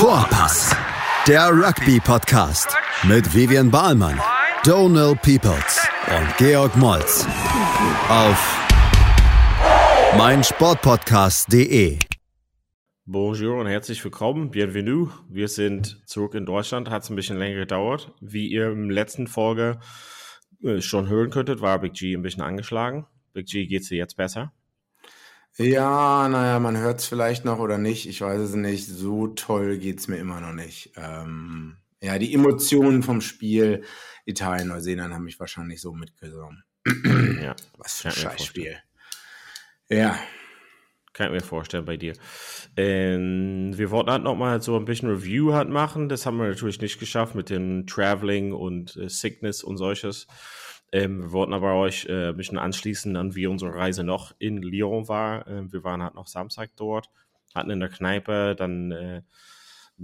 Vorpass, der Rugby-Podcast mit Vivian Bahlmann, Donal Peoples und Georg Moltz auf meinsportpodcast.de. Bonjour und herzlich willkommen, bienvenue. Wir sind zurück in Deutschland, hat es ein bisschen länger gedauert. Wie ihr im letzten Folge äh, schon hören könntet, war Big G ein bisschen angeschlagen. Big G, geht's dir jetzt besser? Ja, naja, man hört es vielleicht noch oder nicht. Ich weiß es nicht. So toll geht es mir immer noch nicht. Ähm, ja, die Emotionen vom Spiel Italien, Neuseeland haben mich wahrscheinlich so mitgenommen. ja, was für ein Scheißspiel. Ja. Kann ich mir vorstellen bei dir. Ähm, wir wollten halt nochmal so ein bisschen Review halt machen. Das haben wir natürlich nicht geschafft mit dem Traveling und äh, Sickness und solches. Ähm, wir wollten aber euch äh, ein bisschen anschließen an wie unsere Reise noch in Lyon war. Ähm, wir waren halt noch Samstag dort, hatten in der Kneipe dann äh,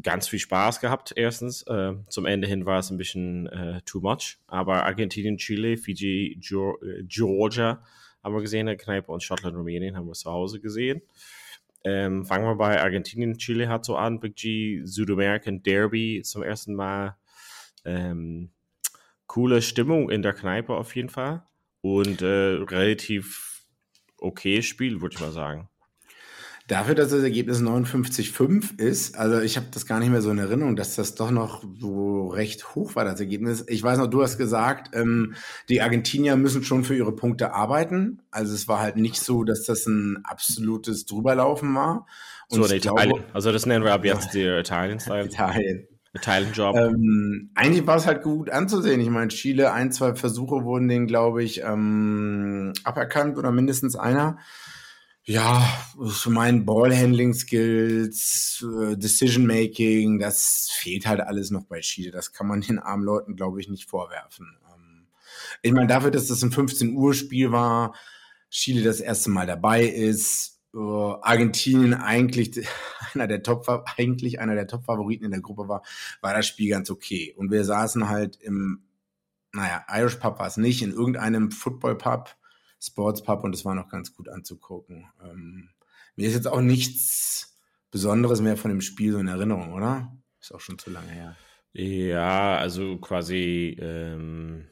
ganz viel Spaß gehabt. Erstens, äh, zum Ende hin war es ein bisschen äh, too much, aber Argentinien, Chile, Fiji, äh, Georgia haben wir gesehen in der Kneipe und Schottland, Rumänien haben wir zu Hause gesehen. Ähm, fangen wir bei Argentinien, Chile hat so an, Big G, Südamerican Derby zum ersten Mal. Ähm, coole Stimmung in der Kneipe auf jeden Fall. Und äh, relativ okay Spiel, würde ich mal sagen. Dafür, dass das Ergebnis 59,5 ist, also ich habe das gar nicht mehr so in Erinnerung, dass das doch noch so recht hoch war, das Ergebnis. Ich weiß noch, du hast gesagt, ähm, die Argentinier müssen schon für ihre Punkte arbeiten. Also es war halt nicht so, dass das ein absolutes Drüberlaufen war. Und so, Italien. Glaube, also das nennen wir ab jetzt die Italien-Style. Italien. Italien-Job. Ähm, eigentlich war es halt gut anzusehen. Ich meine, Chile, ein, zwei Versuche wurden denen, glaube ich, ähm, aberkannt oder mindestens einer. Ja, für meinen Ballhandling-Skills, äh, Decision-Making, das fehlt halt alles noch bei Chile. Das kann man den armen Leuten, glaube ich, nicht vorwerfen. Ähm, ich meine, dafür, dass das ein 15 Uhr Spiel war, Chile das erste Mal dabei ist, Argentinien eigentlich einer der Top eigentlich einer der Top-Favoriten in der Gruppe war, war das Spiel ganz okay. Und wir saßen halt im, naja, Irish Pub war es nicht, in irgendeinem Football Pub, Sports Pub und es war noch ganz gut anzugucken. Ähm, mir ist jetzt auch nichts Besonderes mehr von dem Spiel so in Erinnerung, oder? Ist auch schon zu lange her. Ja, also quasi ähm,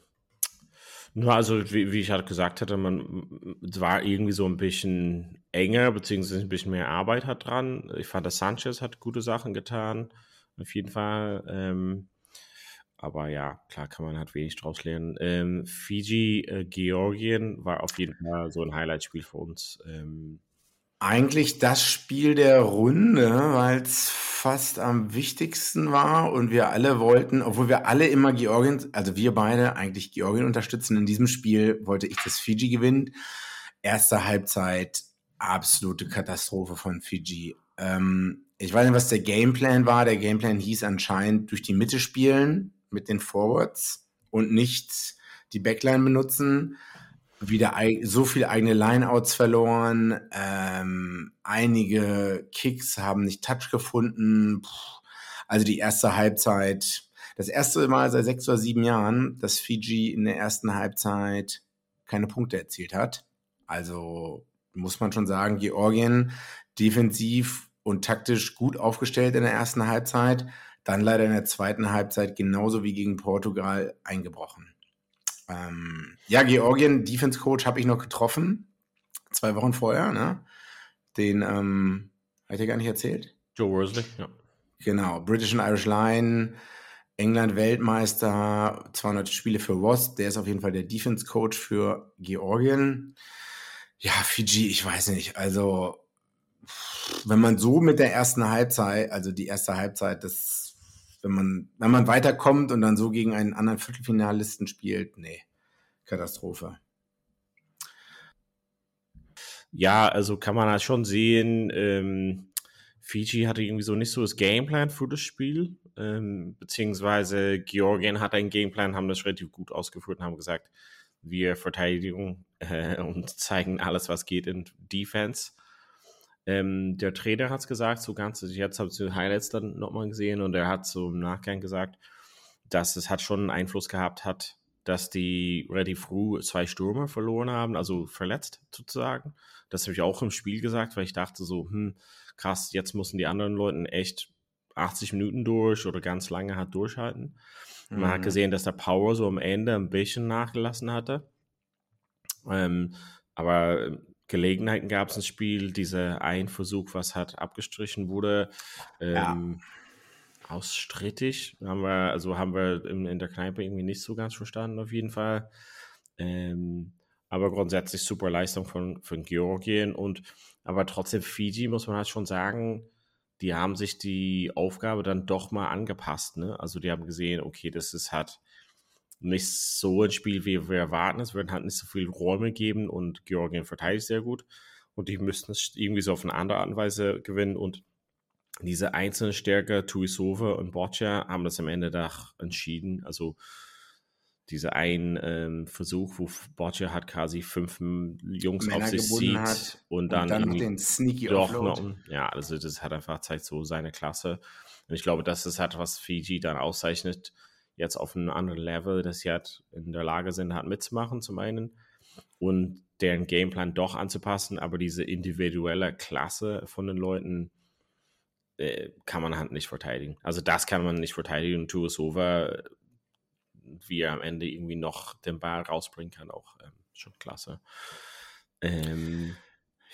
nur also, wie, wie ich halt gesagt hatte, man war irgendwie so ein bisschen enger, beziehungsweise ein bisschen mehr Arbeit hat dran. Ich fand, dass Sanchez hat gute Sachen getan, auf jeden Fall. Ähm, aber ja, klar kann man halt wenig draus lernen. Ähm, Fiji, äh, Georgien war auf jeden Fall so ein Highlight-Spiel für uns. Ähm, eigentlich das Spiel der Runde, weil es fast am wichtigsten war und wir alle wollten, obwohl wir alle immer Georgien, also wir beide eigentlich Georgien unterstützen. In diesem Spiel wollte ich, dass Fiji gewinnt. Erste Halbzeit, absolute Katastrophe von Fiji. Ähm, ich weiß nicht, was der Gameplan war. Der Gameplan hieß anscheinend durch die Mitte spielen mit den Forwards und nicht die Backline benutzen wieder so viel eigene Lineouts verloren. Ähm, einige Kicks haben nicht Touch gefunden. Also die erste Halbzeit, das erste Mal seit sechs oder sieben Jahren, dass Fiji in der ersten Halbzeit keine Punkte erzielt hat. Also muss man schon sagen, Georgien defensiv und taktisch gut aufgestellt in der ersten Halbzeit, dann leider in der zweiten Halbzeit genauso wie gegen Portugal eingebrochen. Ähm, ja, Georgien, Defense Coach, habe ich noch getroffen. Zwei Wochen vorher, ne? Den, ähm, hat er gar nicht erzählt? Joe Worsley, ja. Genau, British and Irish Line, England Weltmeister, 200 Spiele für Wasp. Der ist auf jeden Fall der Defense Coach für Georgien. Ja, Fiji, ich weiß nicht. Also, wenn man so mit der ersten Halbzeit, also die erste Halbzeit, das wenn man, wenn man weiterkommt und dann so gegen einen anderen Viertelfinalisten spielt, nee, Katastrophe. Ja, also kann man halt schon sehen, ähm, Fiji hatte irgendwie so nicht so das Gameplan für das Spiel, ähm, beziehungsweise Georgien hat einen Gameplan, haben das relativ gut ausgeführt und haben gesagt, wir verteidigen äh, und zeigen alles, was geht in Defense. Ähm, der Trainer hat es gesagt, so ganz, also jetzt habe ich die Highlights dann nochmal gesehen und er hat so im Nachgang gesagt, dass es hat schon einen Einfluss gehabt hat, dass die relativ früh zwei Stürmer verloren haben, also verletzt sozusagen. Das habe ich auch im Spiel gesagt, weil ich dachte so, hm, krass, jetzt müssen die anderen Leute echt 80 Minuten durch oder ganz lange hat durchhalten. Man Mhm. hat gesehen, dass der Power so am Ende ein bisschen nachgelassen hatte. Ähm, aber ähm, Gelegenheiten gab es ins Spiel. Dieser ein Versuch, was hat abgestrichen wurde, ähm, ausstrittig. Haben wir, also haben wir in, in der Kneipe irgendwie nicht so ganz verstanden, auf jeden Fall. Ähm, aber grundsätzlich super Leistung von, von Georgien und aber trotzdem Fiji muss man halt schon sagen, die haben sich die Aufgabe dann doch mal angepasst. Ne? Also die haben gesehen, okay, das ist halt nicht so ein Spiel, wie wir erwarten. Es werden halt nicht so viele Räume geben und Georgien verteidigt sehr gut. Und die müssten es irgendwie so auf eine andere Art und Weise gewinnen. Und diese einzelnen Stärke, Tuisova und Boccia, haben das am Ende da entschieden. Also dieser ein ähm, Versuch, wo Boccia hat quasi fünf Jungs Männer auf sich hat und dann, Und dann noch irgendwie den Sneaky doch Offload. noch, ja, also das hat einfach zeigt so seine Klasse. Und ich glaube, das ist halt, was Fiji dann auszeichnet, jetzt auf einem anderen Level, dass sie halt in der Lage sind, halt mitzumachen, zum einen, und deren Gameplan doch anzupassen, aber diese individuelle Klasse von den Leuten äh, kann man halt nicht verteidigen. Also das kann man nicht verteidigen. Und Tuasova, wie er am Ende irgendwie noch den Ball rausbringen kann, auch ähm, schon klasse. Ähm,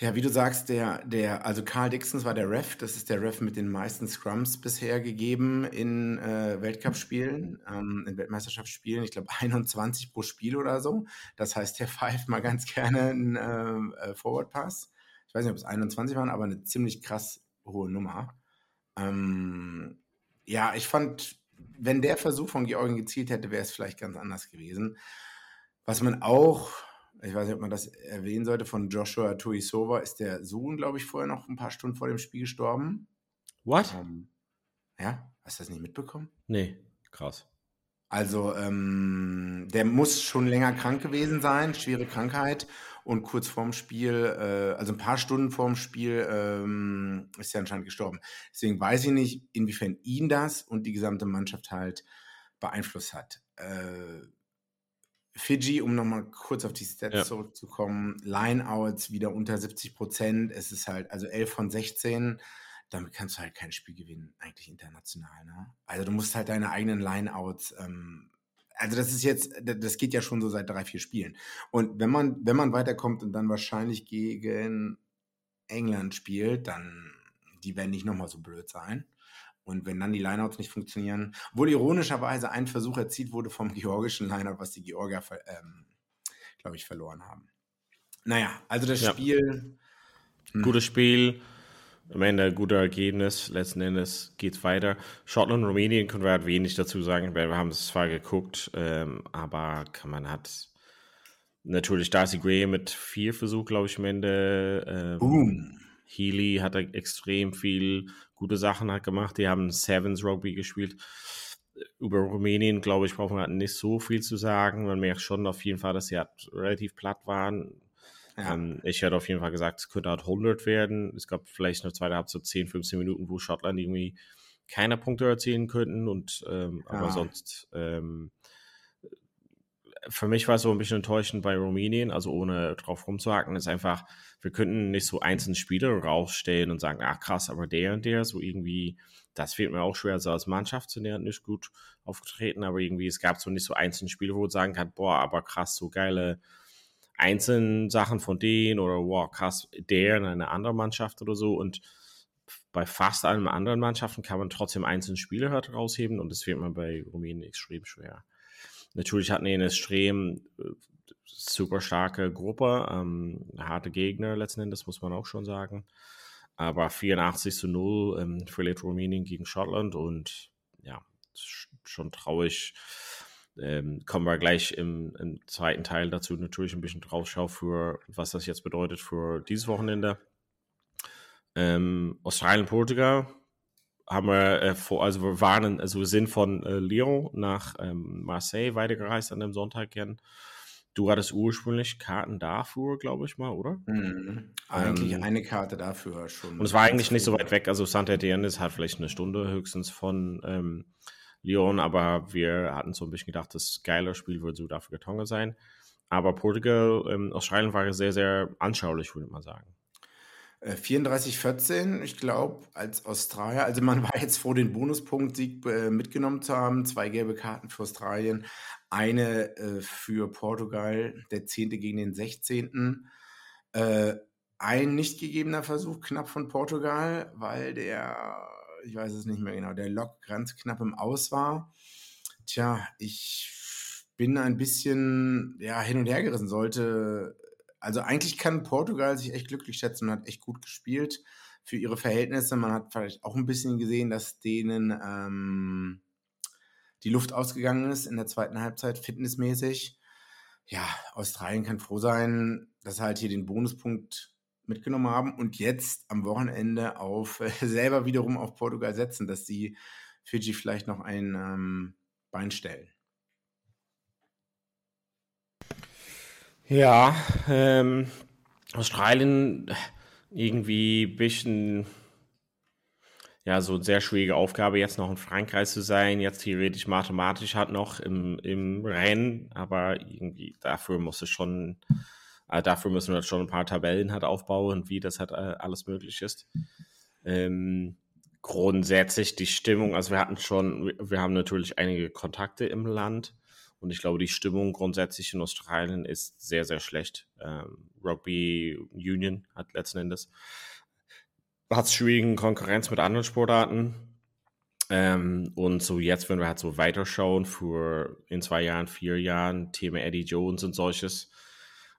Ja, wie du sagst, der, der, also Carl Dixons war der Ref, das ist der Ref mit den meisten Scrums bisher gegeben in äh, Weltcup-Spielen, ähm, in Weltmeisterschaftsspielen, ich glaube 21 pro Spiel oder so. Das heißt, der pfeift mal ganz gerne einen äh, äh, Forward-Pass. Ich weiß nicht, ob es 21 waren, aber eine ziemlich krass hohe Nummer. Ähm, ja, ich fand, wenn der Versuch von Georgien gezielt hätte, wäre es vielleicht ganz anders gewesen. Was man auch, ich weiß nicht, ob man das erwähnen sollte, von Joshua Tuisova ist der Sohn, glaube ich, vorher noch ein paar Stunden vor dem Spiel gestorben. what? Ähm, ja, hast du das nicht mitbekommen? Nee, krass. Also, ähm, der muss schon länger krank gewesen sein, schwere Krankheit. Und kurz vorm Spiel, äh, also ein paar Stunden vorm Spiel, ähm, ist er anscheinend gestorben. Deswegen weiß ich nicht, inwiefern ihn das und die gesamte Mannschaft halt beeinflusst hat. Äh, Fiji, um nochmal kurz auf die Stats Ja. zurückzukommen, Lineouts wieder unter 70 Prozent. Es ist halt, also 11 von 16. Damit kannst du halt kein Spiel gewinnen, eigentlich international. Ne? Also du musst halt deine eigenen Lineouts, ähm, also das ist jetzt, das geht ja schon so seit drei, vier Spielen. Und wenn man, wenn man weiterkommt und dann wahrscheinlich gegen England spielt, dann, die werden nicht nochmal so blöd sein. Und wenn dann die Lineouts nicht funktionieren, obwohl ironischerweise ein Versuch erzielt wurde vom georgischen Lineout, was die Georgier, ähm, glaube ich, verloren haben. Naja, also das Ja. Spiel, Hm. Gutes Spiel. Am Ende ein guter Ergebnis. Letzten Endes geht's weiter. Schottland, Rumänien können wir halt wenig dazu sagen, weil wir haben es zwar geguckt, ähm, aber kann man hat natürlich Darcy Gray mit vier Versuchen, glaube ich, am Ende. Ähm, boom. Healy hat extrem viel gute Sachen hat gemacht. Die haben Sevens Rugby gespielt. Über Rumänien, glaube ich, brauchen wir halt nicht so viel zu sagen. Man merkt schon auf jeden Fall, dass sie halt relativ platt waren. Ja. Ähm, ich hätte auf jeden Fall gesagt, es könnte halt 100 werden. Es gab vielleicht eine zweite Halbzeit, so 10, 15 Minuten, wo Schottland irgendwie keine Punkte erzielen könnten. Und ähm, aber Ja. sonst ähm, für mich war es so ein bisschen enttäuschend bei Rumänien, also ohne drauf rumzuhaken, ist einfach, wir könnten nicht so einzelne Spieler rausstellen und sagen, ach krass, aber der und der, so irgendwie, das fehlt mir auch schwer, also als Mannschaft sind ja nicht gut aufgetreten, aber irgendwie, es gab so nicht so einzelne Spiele, wo man sagen kann, boah, aber krass, so geile einzelne Sachen von denen oder wow, krass, der in einer anderen Mannschaft oder so und bei fast allen anderen Mannschaften kann man trotzdem einzelne Spieler halt rausheben und das fehlt mir bei Rumänien extrem schwer. Natürlich hatten die eine extrem äh, super starke Gruppe, ähm, harte Gegner letzten Endes, muss man auch schon sagen. Aber 84 zu 0 ähm, verliert Rumänien gegen Schottland und ja, sch- schon traurig. Ähm, kommen wir gleich im, im zweiten Teil dazu natürlich ein bisschen draufschauen für was das jetzt bedeutet für dieses Wochenende. Ähm, Australien, Portugal haben wir äh, vor, also wir waren, also wir sind von äh, Lyon nach ähm, Marseille weitergereist an dem Sonntag gern. Du hattest ursprünglich Karten dafür, glaube ich mal, oder? Mhm. Eigentlich Ähm, eine Karte dafür schon. Und es war eigentlich nicht so weit weg. Also Saint-Étienne ist halt vielleicht eine Stunde höchstens von ähm, Lyon, aber wir hatten so ein bisschen gedacht, das geile Spiel wird Südafrika-Tonga sein. Aber Portugal, ähm, Australien war sehr, sehr anschaulich, würde ich mal sagen. 34-14, äh, ich glaube, als Australier. Also man war jetzt froh, den Bonuspunkt-Sieg äh, mitgenommen zu haben. Zwei gelbe Karten für Australien, eine äh, für Portugal, der 10. gegen den 16. Äh, ein nicht gegebener Versuch knapp von Portugal, weil der, ich weiß es nicht mehr genau, der Lock ganz knapp im Aus war. Tja, ich bin ein bisschen ja, hin und her gerissen. Sollte also eigentlich kann Portugal sich echt glücklich schätzen und hat echt gut gespielt für ihre Verhältnisse. Man hat vielleicht auch ein bisschen gesehen, dass denen ähm, die Luft ausgegangen ist in der zweiten Halbzeit, fitnessmäßig. Ja, Australien kann froh sein, dass sie halt hier den Bonuspunkt mitgenommen haben und jetzt am Wochenende auf äh, selber wiederum auf Portugal setzen, dass sie Fiji vielleicht noch ein ähm, Bein stellen. Ja, ähm, Australien irgendwie ein bisschen, ja, so eine sehr schwierige Aufgabe, jetzt noch in Frankreich zu sein, jetzt theoretisch mathematisch halt noch im, im Rennen, aber irgendwie dafür muss es schon, äh, dafür müssen wir halt schon ein paar Tabellen halt aufbauen, wie das halt äh, alles möglich ist. Ähm, grundsätzlich die Stimmung, also wir hatten schon, wir haben natürlich einige Kontakte im Land, und ich glaube, die Stimmung grundsätzlich in Australien ist sehr, sehr schlecht. Ähm, Rugby Union hat letzten Endes hat schwierigen Konkurrenz mit anderen Sportarten. Ähm, und so jetzt, wenn wir halt so weiterschauen für in zwei Jahren, vier Jahren, Thema Eddie Jones und solches.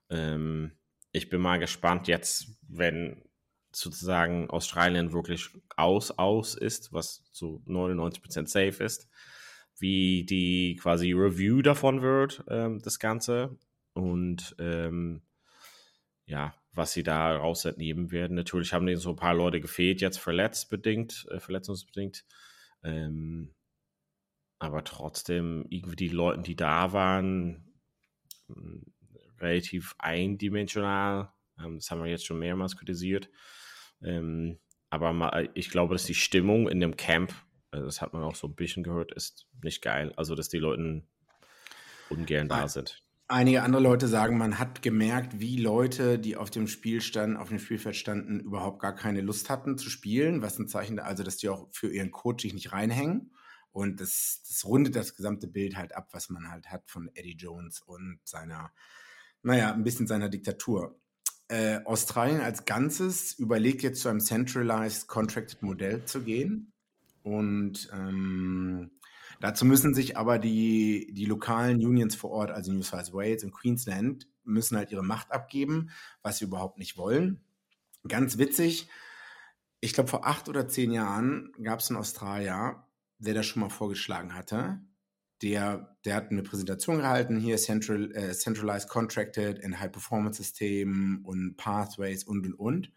Ähm, ich bin mal gespannt jetzt, wenn sozusagen Australien wirklich aus, aus ist, was so 99% safe ist wie die quasi Review davon wird, ähm, das Ganze. Und ähm, ja, was sie da rausnehmen werden. Natürlich haben denen so ein paar Leute gefehlt, jetzt verletzt bedingt, äh, verletzungsbedingt. Ähm, aber trotzdem, irgendwie die Leute, die da waren, hm, relativ eindimensional. Ähm, das haben wir jetzt schon mehrmals kritisiert. Ähm, aber mal, ich glaube, dass die Stimmung in dem Camp also das hat man auch so ein bisschen gehört, ist nicht geil. Also, dass die Leute ungern da sind. Einige andere Leute sagen, man hat gemerkt, wie Leute, die auf dem Spiel standen, auf dem Spielfeld standen, überhaupt gar keine Lust hatten zu spielen, was ein Zeichen, also dass die auch für ihren Coach sich nicht reinhängen. Und das, das rundet das gesamte Bild halt ab, was man halt hat von Eddie Jones und seiner, naja, ein bisschen seiner Diktatur. Äh, Australien als Ganzes überlegt jetzt zu einem Centralized Contracted Modell zu gehen. Und ähm, dazu müssen sich aber die, die lokalen Unions vor Ort, also New South Wales und Queensland, müssen halt ihre Macht abgeben, was sie überhaupt nicht wollen. Ganz witzig, ich glaube, vor acht oder zehn Jahren gab es einen Australier, der das schon mal vorgeschlagen hatte. Der, der hat eine Präsentation gehalten, hier Central, äh, Centralized Contracted and High Performance System und Pathways und und und.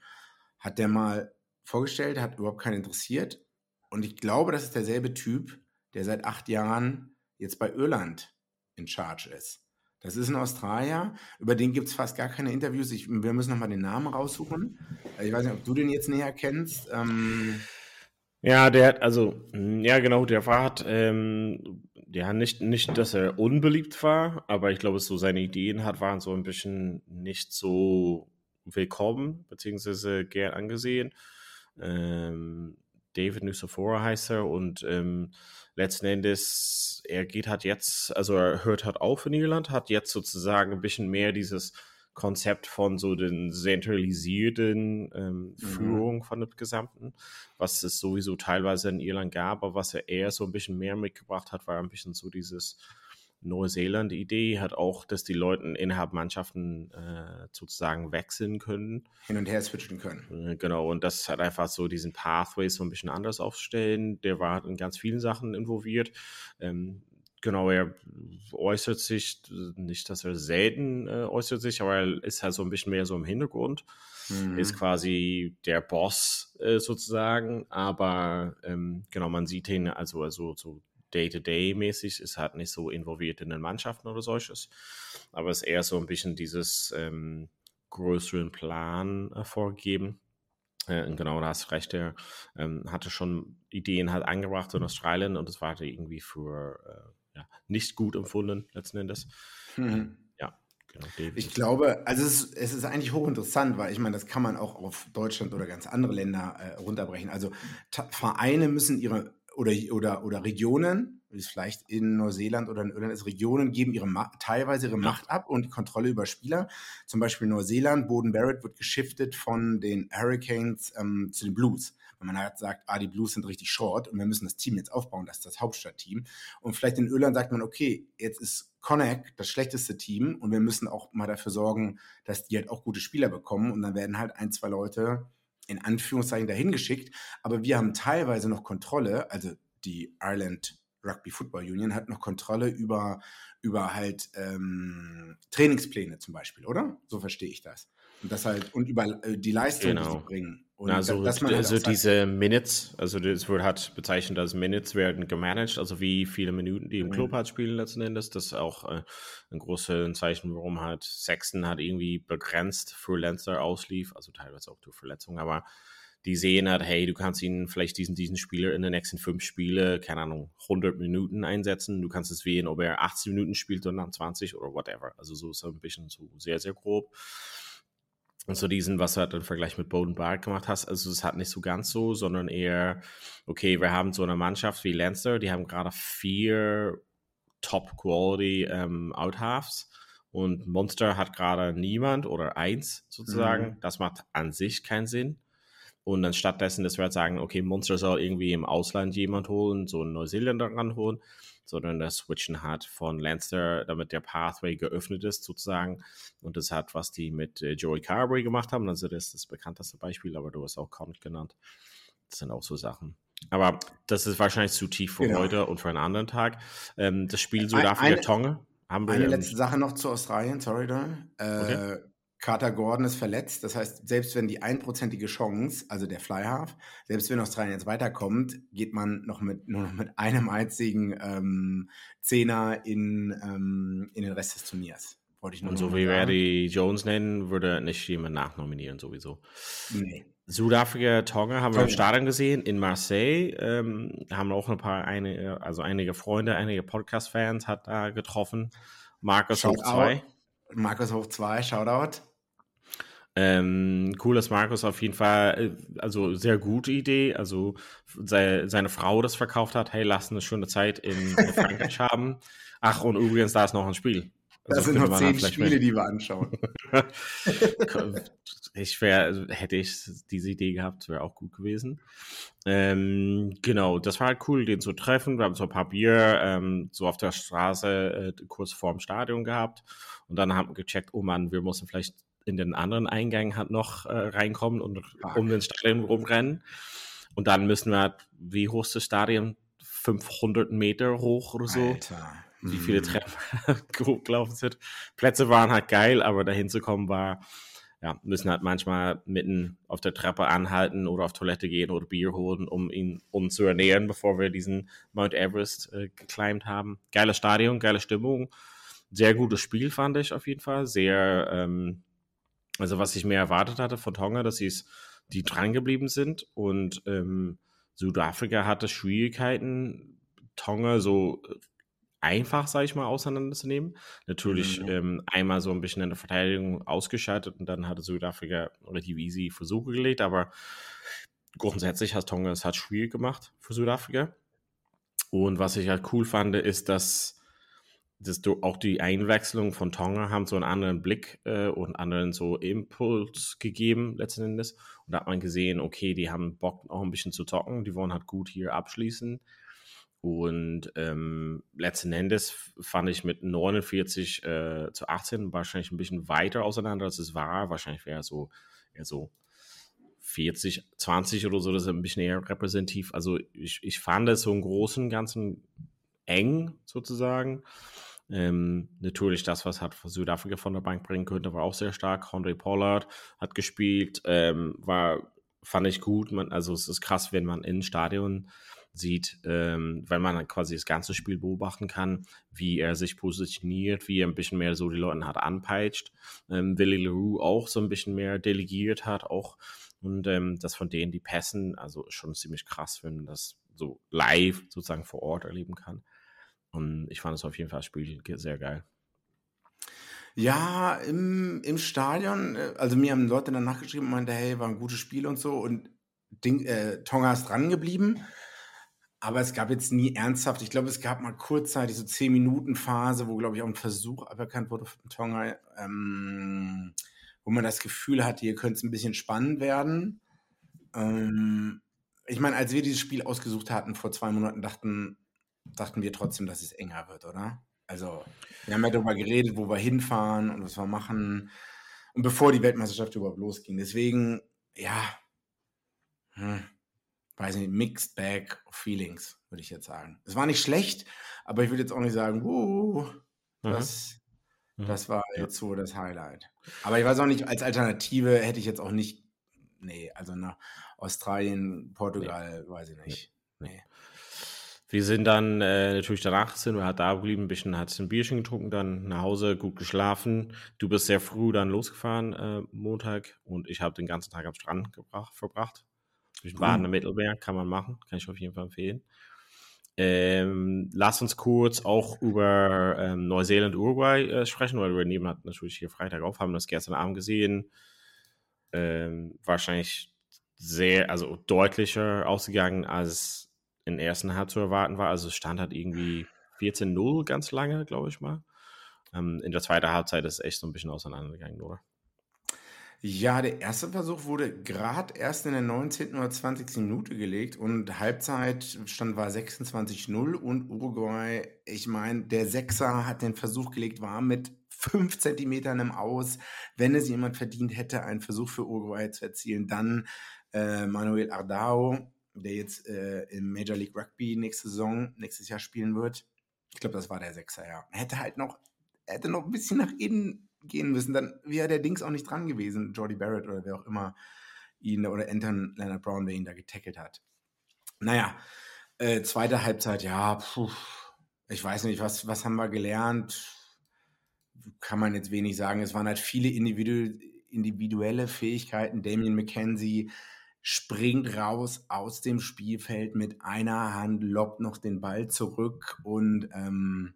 Hat der mal vorgestellt, hat überhaupt keinen interessiert. Und ich glaube, das ist derselbe Typ, der seit acht Jahren jetzt bei Irland in Charge ist. Das ist ein Australier, über den gibt es fast gar keine Interviews. Ich, wir müssen nochmal den Namen raussuchen. Ich weiß nicht, ob du den jetzt näher kennst. Ähm ja, der hat, also, ja, genau, der war, hat, ähm, ja, nicht, nicht, dass er unbeliebt war, aber ich glaube, so seine Ideen hat, waren so ein bisschen nicht so willkommen, beziehungsweise gern angesehen. Ähm, David Nusafora heißt er und ähm, letzten Endes, er geht halt jetzt, also er hört halt auf in Irland, hat jetzt sozusagen ein bisschen mehr dieses Konzept von so den zentralisierten ähm, mhm. Führung von dem Gesamten, was es sowieso teilweise in Irland gab, aber was er eher so ein bisschen mehr mitgebracht hat, war ein bisschen so dieses Neuseeland-Idee hat auch, dass die Leute innerhalb Mannschaften äh, sozusagen wechseln können. Hin und her switchen können. Äh, genau, und das hat einfach so diesen Pathway so ein bisschen anders aufstellen. Der war in ganz vielen Sachen involviert. Ähm, genau, er äußert sich, nicht, dass er selten äh, äußert sich, aber er ist halt so ein bisschen mehr so im Hintergrund. Mhm. Ist quasi der Boss äh, sozusagen, aber ähm, genau, man sieht ihn also, also so Day-to-Day-mäßig, ist halt nicht so involviert in den Mannschaften oder solches, aber ist eher so ein bisschen dieses ähm, größeren Plan äh, vorgegeben. Äh, genau, da hast du recht, er ähm, hatte schon Ideen halt angebracht in Australien und das war halt irgendwie für äh, ja, nicht gut empfunden, letzten Endes. Mhm. Ja, Genau, ich glaube, also es ist, es ist, eigentlich hochinteressant, weil ich meine, das kann man auch auf Deutschland oder ganz andere Länder äh, runterbrechen. Also Vereine müssen ihre oder, oder, oder Regionen, wie es vielleicht in Neuseeland oder in Irland ist, Regionen geben ihre teilweise ihre Macht ab und die Kontrolle über Spieler. Zum Beispiel Neuseeland, Boden Barrett wird geschiftet von den Hurricanes ähm, zu den Blues. Wenn man halt sagt, ah, die Blues sind richtig short und wir müssen das Team jetzt aufbauen, das ist das Hauptstadtteam. Und vielleicht in Irland sagt man, okay, jetzt ist Connacht das schlechteste Team und wir müssen auch mal dafür sorgen, dass die halt auch gute Spieler bekommen und dann werden halt ein, zwei Leute in Anführungszeichen dahin geschickt, aber wir haben teilweise noch Kontrolle, also die Ireland Rugby Football Union hat noch Kontrolle über, über halt ähm, Trainingspläne zum Beispiel, oder? So verstehe ich das. Und das halt, und über äh, die Leistung, genau. die sie bringen. Und also, dass man halt also diese Minutes, also das wird halt bezeichnet als Minutes werden gemanagt, also wie viele Minuten die im Club mhm. hat spielen letzten Endes. Das ist auch äh, ein großes Zeichen, warum halt Sexton hat irgendwie begrenzt für Lancer auslief, also teilweise auch durch Verletzungen, aber die sehen halt, hey, du kannst ihn vielleicht diesen, diesen Spieler in den nächsten fünf Spiele, keine Ahnung, 100 Minuten einsetzen. Du kannst es wählen, ob er 18 Minuten spielt oder dann 20 oder whatever. Also so ist er ein bisschen so sehr, sehr grob. Und so diesen, was du halt im Vergleich mit Bowden Barrett gemacht hast, also es hat nicht so ganz so, sondern eher, okay, wir haben so eine Mannschaft wie Lancer, die haben gerade vier Top-Quality ähm, Out-Halves und Monster hat gerade niemand oder eins sozusagen. Mhm. Das macht an sich keinen Sinn. Und dann stattdessen, dass wir halt sagen, okay, Monster soll irgendwie im Ausland jemand holen, so einen Neuseeländer ranholen, sondern das Switchen hat von Lancer, damit der Pathway geöffnet ist sozusagen. Und das hat, was die mit äh, Joey Carberry gemacht haben. Also das ist das bekannteste Beispiel, aber du hast auch Conant genannt. Das sind auch so Sachen. Aber das ist wahrscheinlich zu tief für genau. heute und für einen anderen Tag. Ähm, das Spiel Südafrika Tonge haben wir. Eine letzte Sache noch zu Australien, sorry da. Äh, okay. Carter Gordon ist verletzt. Das heißt, selbst wenn die einprozentige Chance, also der Flyhalf, selbst wenn Australien jetzt weiterkommt, geht man noch mit, nur noch mit einem einzigen ähm, Zehner in, ähm, in den Rest des Turniers. Wollte ich nur Und so wie wir die Jones nennen, würde nicht jemand nachnominieren sowieso. Nee. Südafrika, Tonga haben wir im Stadion gesehen, in Marseille. Ähm, haben auch ein paar, einige, also einige Freunde, einige Podcast-Fans hat da getroffen. Markus Hoch 2. Markus Hoch 2, Shoutout. Ähm, cool, dass Markus auf jeden Fall, äh, also sehr gute Idee, also sei, seine Frau das verkauft hat, hey, lass eine schöne Zeit in Frankreich haben. Ach, und übrigens, da ist noch ein Spiel. Also das sind noch zehn Spiele, mehr. die wir anschauen. ich wäre, also hätte ich diese Idee gehabt, wäre auch gut gewesen. Ähm, genau, das war halt cool, den zu treffen. Wir haben so ein paar Bier ähm, so auf der Straße äh, kurz vorm Stadion gehabt und dann haben wir gecheckt, oh Mann, wir müssen vielleicht in den anderen Eingang halt noch äh, reinkommen und Fuck. um den Stadion rumrennen. Und dann müssen wir halt, wie hoch ist das Stadion? 500 Meter hoch oder so. Alter. Wie viele mhm. Treppen grob gelaufen sind. Plätze waren halt geil, aber dahin zu kommen war, ja, müssen halt manchmal mitten auf der Treppe anhalten oder auf Toilette gehen oder Bier holen, um ihn uns zu ernähren, bevor wir diesen Mount Everest äh, geclimbt haben. Geiles Stadion, geile Stimmung. Sehr gutes Spiel fand ich auf jeden Fall. Sehr ähm, also was ich mir erwartet hatte von Tonga, dass sie es, die dran geblieben sind und ähm, Südafrika hatte Schwierigkeiten, Tonga so äh, einfach, sage ich mal, auseinanderzunehmen. Natürlich mhm. ähm, einmal so ein bisschen in der Verteidigung ausgeschaltet und dann hatte Südafrika relativ easy Versuche gelegt, aber grundsätzlich hat Tonga es halt schwierig gemacht für Südafrika. Und was ich halt cool fand, ist, dass das, auch die Einwechslung von Tonga haben so einen anderen Blick äh, und anderen so Impuls gegeben, letzten Endes. Und da hat man gesehen, okay, die haben Bock auch ein bisschen zu zocken, die wollen halt gut hier abschließen. Und ähm, letzten Endes fand ich mit 49 äh, zu 18 wahrscheinlich ein bisschen weiter auseinander, als es war. Wahrscheinlich wäre so eher so 40, 20 oder so, das ist ein bisschen eher repräsentativ. Also ich, ich fand es so im Großen und Ganzen eng sozusagen. Ähm, natürlich das, was hat Südafrika von der Bank bringen könnte, war auch sehr stark. Andre Pollard hat gespielt, ähm, war, fand ich gut. Man, also es ist krass, wenn man in Stadion sieht, ähm, weil man quasi das ganze Spiel beobachten kann, wie er sich positioniert, wie er ein bisschen mehr so die Leute hat anpeitscht. Ähm, Willy LaRue auch so ein bisschen mehr delegiert hat, auch und ähm, das von denen die Pässen, also schon ziemlich krass, wenn man das so live sozusagen vor Ort erleben kann. Und ich fand es auf jeden Fall das Spiel sehr geil. Ja, im, im Stadion, äh, also mir haben Leute danach geschrieben und meinte, hey, war ein gutes Spiel und so und Ding, äh, Tonga ist dran geblieben. Aber es gab jetzt nie ernsthaft, ich glaube, es gab mal kurzzeitig so 10 Minuten Phase, wo, glaube ich, auch ein Versuch aberkannt wurde von Tonga, ähm, wo man das Gefühl hatte, hier könnte es ein bisschen spannend werden. Ähm, ich meine, als wir dieses Spiel ausgesucht hatten vor zwei Monaten, dachten, dachten wir trotzdem, dass es enger wird, oder? Also, wir haben ja darüber geredet, wo wir hinfahren und was wir machen. Und bevor die Weltmeisterschaft überhaupt losging. Deswegen, ja, hm, weiß nicht, mixed bag of feelings, würde ich jetzt sagen. Es war nicht schlecht, aber ich würde jetzt auch nicht sagen, uh, das, mhm. das war jetzt so das Highlight. Aber ich weiß auch nicht, als Alternative hätte ich jetzt auch nicht, nee, also nach Australien, Portugal, nee. weiß ich nicht. Nee. Wir sind dann äh, natürlich danach sind wir halt da geblieben, ein bisschen hat ein Bierchen getrunken, dann nach Hause, gut geschlafen. Du bist sehr früh dann losgefahren äh, Montag und ich habe den ganzen Tag am Strand gebracht, verbracht. Zwischen Baden und Mittelmeer kann man machen, kann ich auf jeden Fall empfehlen. Ähm, lass uns kurz auch über ähm, Neuseeland Uruguay äh, sprechen, weil wir nehmen hat natürlich hier Freitag auf, haben das gestern Abend gesehen. Ähm, wahrscheinlich sehr, also deutlicher ausgegangen, als in der ersten Halbzeit zu erwarten war. Also stand halt irgendwie 14-0 ganz lange, glaube ich mal. Ähm, in der zweiten Halbzeit ist es echt so ein bisschen auseinandergegangen, oder? Ja, der erste Versuch wurde gerade erst in der 19. oder 20. Minute gelegt und Halbzeitstand war 26-0 und Uruguay, ich meine, der Sechser hat den Versuch gelegt, war mit 5 Zentimetern im Aus. Wenn es jemand verdient hätte, einen Versuch für Uruguay zu erzielen, dann äh, Manuel Ardao, der jetzt äh, im Major League Rugby nächste Saison, nächstes Jahr spielen wird. Ich glaube, das war der Sechser, ja. Er hätte halt noch, hätte noch ein bisschen nach innen gehen müssen. Dann wäre der Dings auch nicht dran gewesen, Jordi Barrett oder wer auch immer ihn oder Anton Leonard Brown, der ihn da getackelt hat. Naja, äh, zweite Halbzeit, ja, puh, ich weiß nicht, was, was haben wir gelernt? Kann man jetzt wenig sagen. Es waren halt viele individu individuelle Fähigkeiten. Damien McKenzie springt raus aus dem Spielfeld mit einer Hand, lobt noch den Ball zurück und ähm,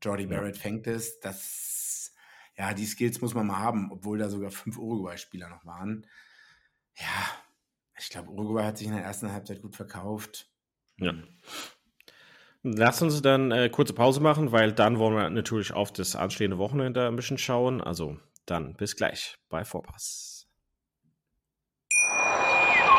Jordi Barrett fängt es. Das, ja, die Skills muss man mal haben, obwohl da sogar fünf Uruguay-Spieler noch waren. Ja, ich glaube, Uruguay hat sich in der ersten Halbzeit gut verkauft. Ja. Lass uns dann äh, kurze Pause machen, weil dann wollen wir natürlich auf das anstehende Wochenende ein bisschen schauen. Also dann bis gleich bei Vorpass.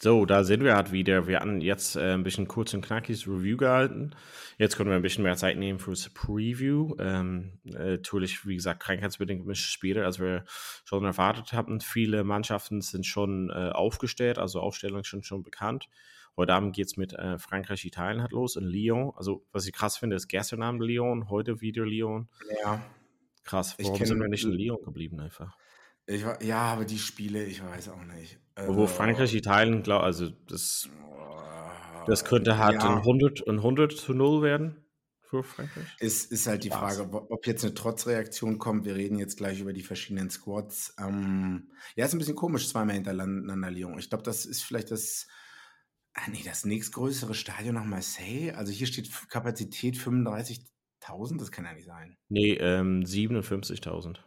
So, da sind wir halt wieder. Wir hatten jetzt äh, ein bisschen kurz und knackiges Review gehalten. Jetzt können wir ein bisschen mehr Zeit nehmen für das Preview. Ähm, äh, natürlich, wie gesagt, krankheitsbedingt gemischte Spiele, als wir schon erwartet hatten. Viele Mannschaften sind schon äh, aufgestellt, also Aufstellungen sind schon bekannt. Heute Abend geht es mit äh, Frankreich, Italien hat los in Lyon. Also, was ich krass finde, ist gestern Abend Lyon, heute wieder Lyon. Ja. Krass, warum sind wir nicht in Lyon geblieben einfach? Ich, ja, aber die Spiele, ich weiß auch nicht. Also, Wo Frankreich, Italien, glaube also das, das könnte halt ja. ein, 100, ein 100 zu 0 werden für Frankreich. Ist, ist halt die Frage, ob jetzt eine Trotzreaktion kommt. Wir reden jetzt gleich über die verschiedenen Squads. Ähm, ja, ist ein bisschen komisch, zweimal hintereinander Lyon. Ich glaube, das ist vielleicht das, ah, nee, das nächstgrößere Stadion nach Marseille. Also hier steht Kapazität 35.000, das kann ja nicht sein. Nee, ähm, 57.000.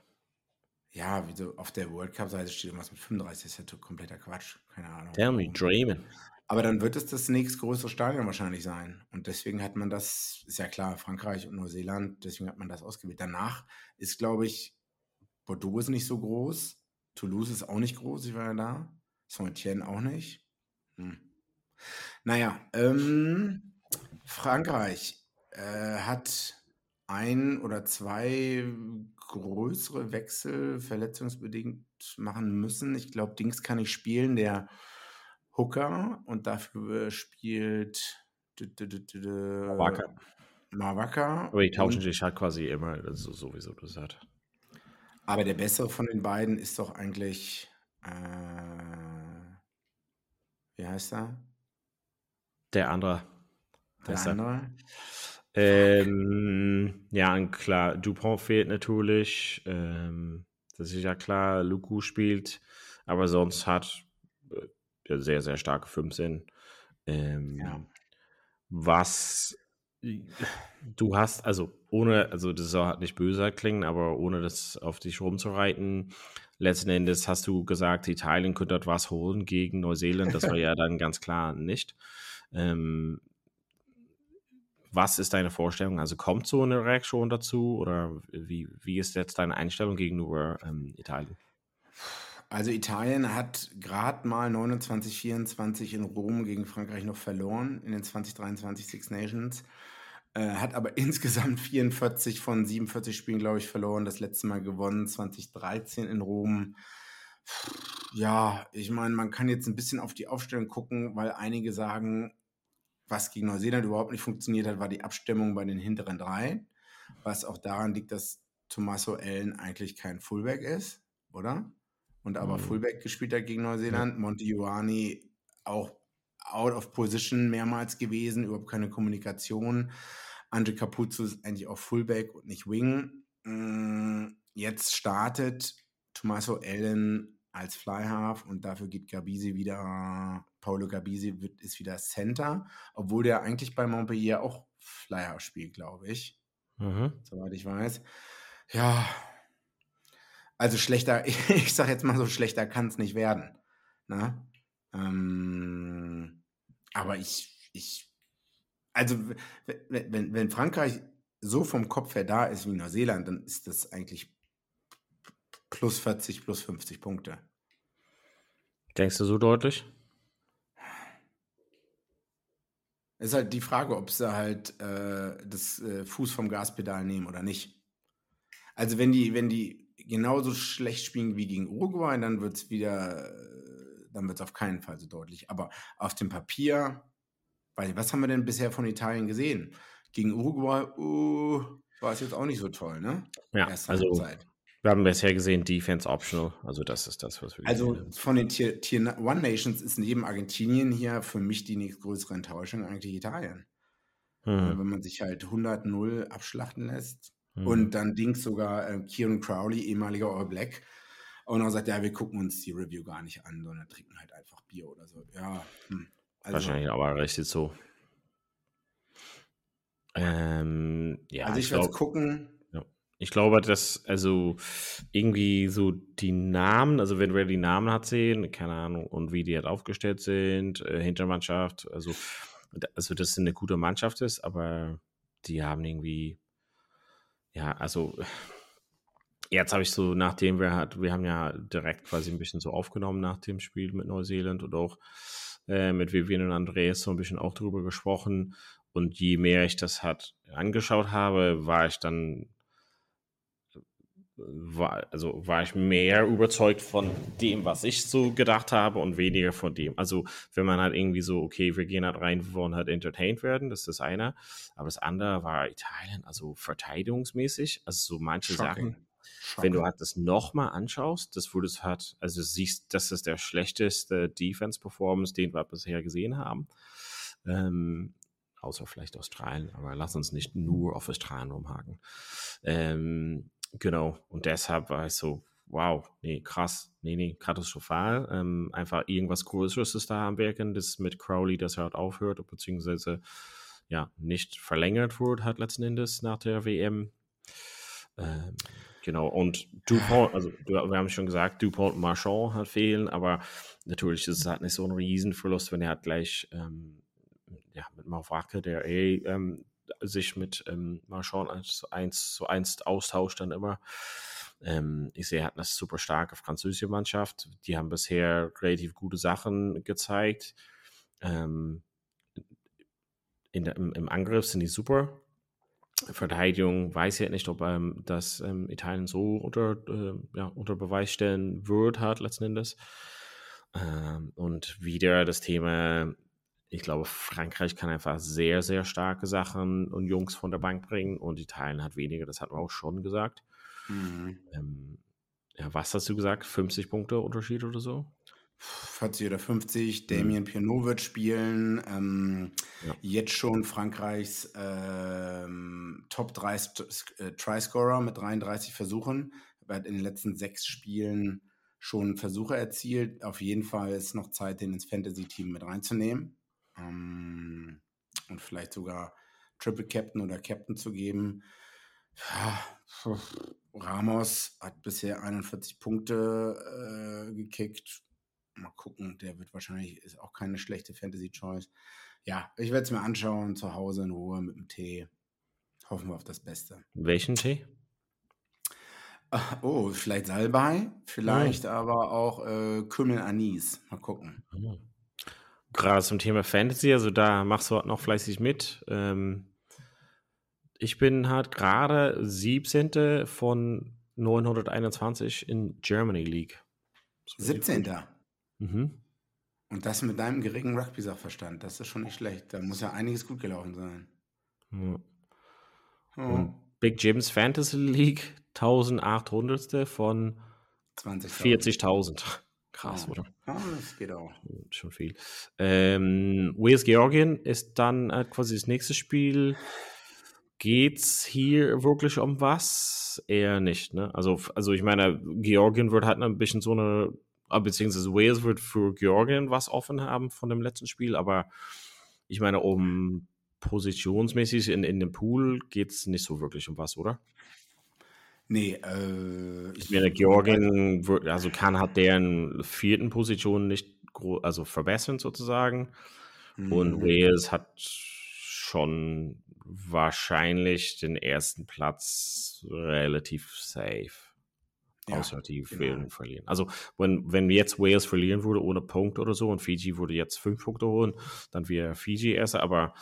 Ja, wie so auf der World Cup-Seite steht irgendwas mit 35, das ist ja kompletter Quatsch. Keine Ahnung. Tell me, dreaming. Aber dann wird es das nächstgrößere Stadion wahrscheinlich sein. Und deswegen hat man das, ist ja klar, Frankreich und Neuseeland, deswegen hat man das ausgewählt. Danach ist, glaube ich, Bordeaux ist nicht so groß. Toulouse ist auch nicht groß, ich war ja da. Saint-Etienne auch nicht. Hm. Naja, ähm, Frankreich äh, hat ein oder zwei größere Wechsel verletzungsbedingt machen müssen. Ich glaube, Dings kann nicht spielen, der Hooker, und dafür spielt Mawaka. Mawaka. Aber die tauschen sich halt quasi immer, also sowieso hat. Aber der bessere von den beiden ist doch eigentlich, äh, wie heißt er? Der andere. Der andere? Ähm, ja, und klar, Dupont fehlt natürlich. Ähm, das ist ja klar, Luku spielt, aber sonst hat äh, sehr, sehr starke 15. Ähm, Ja. Was du hast, also ohne, also das soll halt nicht böser klingen, aber ohne das auf dich rumzureiten, letzten Endes hast du gesagt, Italien könnte dort was holen gegen Neuseeland. Das war ja dann ganz klar nicht. Ähm, was ist deine Vorstellung? Also kommt so eine Reaktion dazu oder wie, wie ist jetzt deine Einstellung gegenüber ähm, Italien? Also Italien hat gerade mal 29, 24 in Rom gegen Frankreich noch verloren in den 2023 Six Nations. Äh, hat aber insgesamt 44 von 47 Spielen, glaube ich, verloren. Das letzte Mal gewonnen 2013 in Rom. Ja, ich meine, man kann jetzt ein bisschen auf die Aufstellung gucken, weil einige sagen, was gegen Neuseeland überhaupt nicht funktioniert hat, war die Abstimmung bei den hinteren drei. Was auch daran liegt, dass Tommaso Allen eigentlich kein Fullback ist, oder? Und aber Mhm. Fullback gespielt hat gegen Neuseeland. Monty Ioani auch out of position mehrmals gewesen, überhaupt keine Kommunikation. Andre Capuzzo ist eigentlich auch Fullback und nicht Wing. Mm, Jetzt startet Tommaso Allen als Flyhalf und dafür geht Gabisi wieder, Paulo Gabisi wird, ist wieder Center, obwohl der eigentlich bei Montpellier auch Flyhalf spielt, glaube ich Mhm. soweit ich weiß. Ja, also schlechter, ich sag jetzt mal so, schlechter kann es nicht werden. Ne? Ähm, aber ich, ich, also wenn, wenn Frankreich so vom Kopf her da ist wie Neuseeland, dann ist das eigentlich plus 40, plus 50 Punkte. Denkst du so deutlich? Ist halt die Frage, ob sie halt äh, das äh, Fuß vom Gaspedal nehmen oder nicht. Also wenn die, wenn die genauso schlecht spielen wie gegen Uruguay, dann wird es wieder, äh, dann wird es auf keinen Fall so deutlich. Aber auf dem Papier, weil, was haben wir denn bisher von Italien gesehen? Gegen Uruguay uh, war es jetzt auch nicht so toll, ne? Ja, Erste also Halbzeit. Wir haben bisher gesehen Defense Optional. Also das ist das, was wir Also von den Tier, Tier One Nations ist neben Argentinien hier für mich die nächstgrößere Enttäuschung eigentlich Italien. Äh, Hm. wenn man sich halt 100-0 abschlachten lässt. Hm. Und dann Dings sogar äh, Kieran Crowley, ehemaliger All Black, auch noch sagt, ja, wir gucken uns die Review gar nicht an, sondern trinken halt einfach Bier oder so. Ja, hm. also, Wahrscheinlich aber richtig so. Ähm, ja, also ich, ich werde gucken. Ich glaube, dass also irgendwie so die Namen, also wenn wir die Namen hat sehen, keine Ahnung, und wie die halt aufgestellt sind, äh, Hintermannschaft, also, also das eine gute Mannschaft ist, aber die haben irgendwie, ja, also jetzt habe ich so, nachdem wir hat, wir haben ja direkt quasi ein bisschen so aufgenommen nach dem Spiel mit Neuseeland und auch äh, mit Vivian und Andreas so ein bisschen auch drüber gesprochen. Und je mehr ich das hat angeschaut habe, war ich dann war, also war ich mehr überzeugt von dem, was ich so gedacht habe und weniger von dem. Also wenn man halt irgendwie so, okay, wir gehen halt rein, wir wollen halt entertained werden, das ist das eine. Aber das andere war Italien, also verteidigungsmäßig, also so manche Shocking. Sachen. Wenn du halt das nochmal anschaust, das wurde es halt, also siehst, das ist der schlechteste Defense-Performance, den wir bisher gesehen haben. Ähm, außer vielleicht Australien, aber lass uns nicht nur auf Australien rumhaken. Ähm, genau, und deshalb war ich so, wow, nee, krass, nee, nee, katastrophal. Ähm, einfach irgendwas Größeres ist da am Wirken, das mit Crowley, das halt aufhört, beziehungsweise ja, nicht verlängert wurde, hat letzten Endes nach der WM. Ähm, genau, und Dupont, also wir haben schon gesagt, Dupont Marchand hat fehlen, aber natürlich ist es halt nicht so ein Riesenverlust, wenn er halt gleich ähm, ja, mit Mavake, der eh ähm, sich mit ähm, Marchand eins, eins zu eins austauscht dann immer. Ähm, ich sehe, er hat eine super starke französische Mannschaft. Die haben bisher relativ gute Sachen gezeigt. Ähm, der, im, Im Angriff sind die super. Verteidigung weiß ich nicht, ob ähm, das ähm, Italien so unter, äh, ja, unter Beweis stellen wird, hat letzten Endes. Ähm, und wieder das Thema, ich glaube, Frankreich kann einfach sehr, sehr starke Sachen und Jungs von der Bank bringen und Italien hat weniger, das hatten wir auch schon gesagt. Mhm. Ähm, ja, was hast du gesagt? 50 Punkte Unterschied oder so? 40 oder 50, Damien mhm. Piano wird spielen. Ähm, ja. Jetzt schon Frankreichs ähm, Top 3 äh, Try-Scorer mit 33 Versuchen. Er hat in den letzten sechs Spielen schon Versuche erzielt. Auf jeden Fall ist noch Zeit, den ins Fantasy-Team mit reinzunehmen. Ähm, und vielleicht sogar Triple Captain oder Captain zu geben. Ja, Ramos hat bisher 41 Punkte äh, gekickt Mal gucken, der wird wahrscheinlich, ist auch keine schlechte Fantasy-Choice. Ja, ich werde es mir anschauen, zu Hause in Ruhe mit dem Tee. Hoffen wir auf das Beste. Welchen Tee? Oh, vielleicht Salbei, vielleicht oh. aber auch äh, Kümmel Anis. Mal gucken. Oh. Gerade zum Thema Fantasy, also da machst du halt noch fleißig mit. Ähm, ich bin halt gerade 17. von 921 in Germany League. 17. Mhm. Und das mit deinem geringen Rugby-Sachverstand, das ist schon nicht schlecht. Da muss ja einiges gut gelaufen sein. Ja. Und Big Jim's Fantasy League 1800. von 40.000. Krass, oder? Ja, das geht auch. Schon viel. Ähm, Wales Georgien ist dann äh, quasi das nächste Spiel. Geht's hier wirklich um was? Eher nicht, ne? Also, also ich meine, Georgien wird halt ein bisschen so eine Ah, beziehungsweise Wales wird für Georgien was offen haben von dem letzten Spiel, aber ich meine, um positionsmäßig in, in dem Pool geht es nicht so wirklich um was, oder? Nee, äh, ich meine, Georgien wird, also kann halt deren vierten Position nicht also verbessern sozusagen. Mhm. Und Wales hat schon wahrscheinlich den ersten Platz relativ safe ja, außer die genau. verlieren. Also wenn, wenn jetzt Wales verlieren würde ohne Punkt oder so und Fiji würde jetzt fünf Punkte holen, dann wäre Fiji erster, aber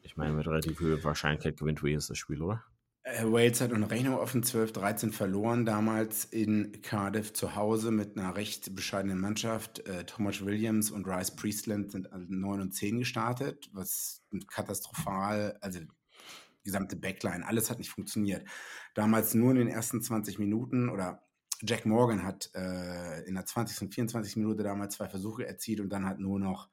ich meine, mit relativ hoher Wahrscheinlichkeit gewinnt Wales das Spiel, oder? Äh, Wales hat eine Rechnung offen 12-13 verloren, damals in Cardiff zu Hause mit einer recht bescheidenen Mannschaft. Äh, Thomas Williams und Rice Priestland sind an 9 und 10 gestartet, was katastrophal, also gesamte Backline, alles hat nicht funktioniert. Damals nur in den ersten 20 Minuten oder Jack Morgan hat äh, in der 20. und 24. Minute damals zwei Versuche erzielt und dann hat nur noch,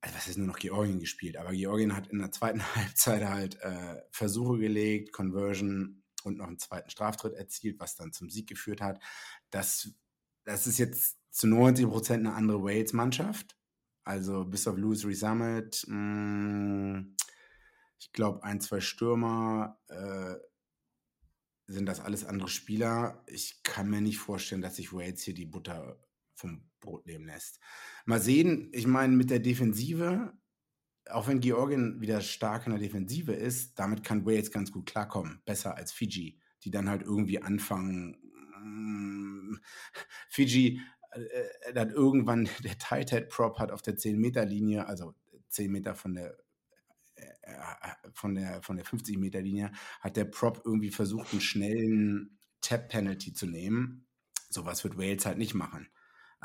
also was ist nur noch Georgien gespielt, aber Georgien hat in der zweiten Halbzeit halt äh, Versuche gelegt, Conversion und noch einen zweiten Straftritt erzielt, was dann zum Sieg geführt hat. Das, das ist jetzt zu 90 Prozent eine andere Wales-Mannschaft. Also bis auf Louis Resummit, mm, ich glaube, ein, zwei Stürmer äh, sind das alles andere Spieler. Ich kann mir nicht vorstellen, dass sich Wales hier die Butter vom Brot nehmen lässt. Mal sehen, ich meine, mit der Defensive, auch wenn Georgien wieder stark in der Defensive ist, damit kann Wales ganz gut klarkommen. Besser als Fiji, die dann halt irgendwie anfangen. Mm, Fiji äh, dann irgendwann der Tight Head Prop hat auf der 10-Meter-Linie, also 10 Meter von der äh, von der, von der 50-Meter-Linie hat der Prop irgendwie versucht, einen schnellen Tap-Penalty zu nehmen. Sowas wird Wales halt nicht machen.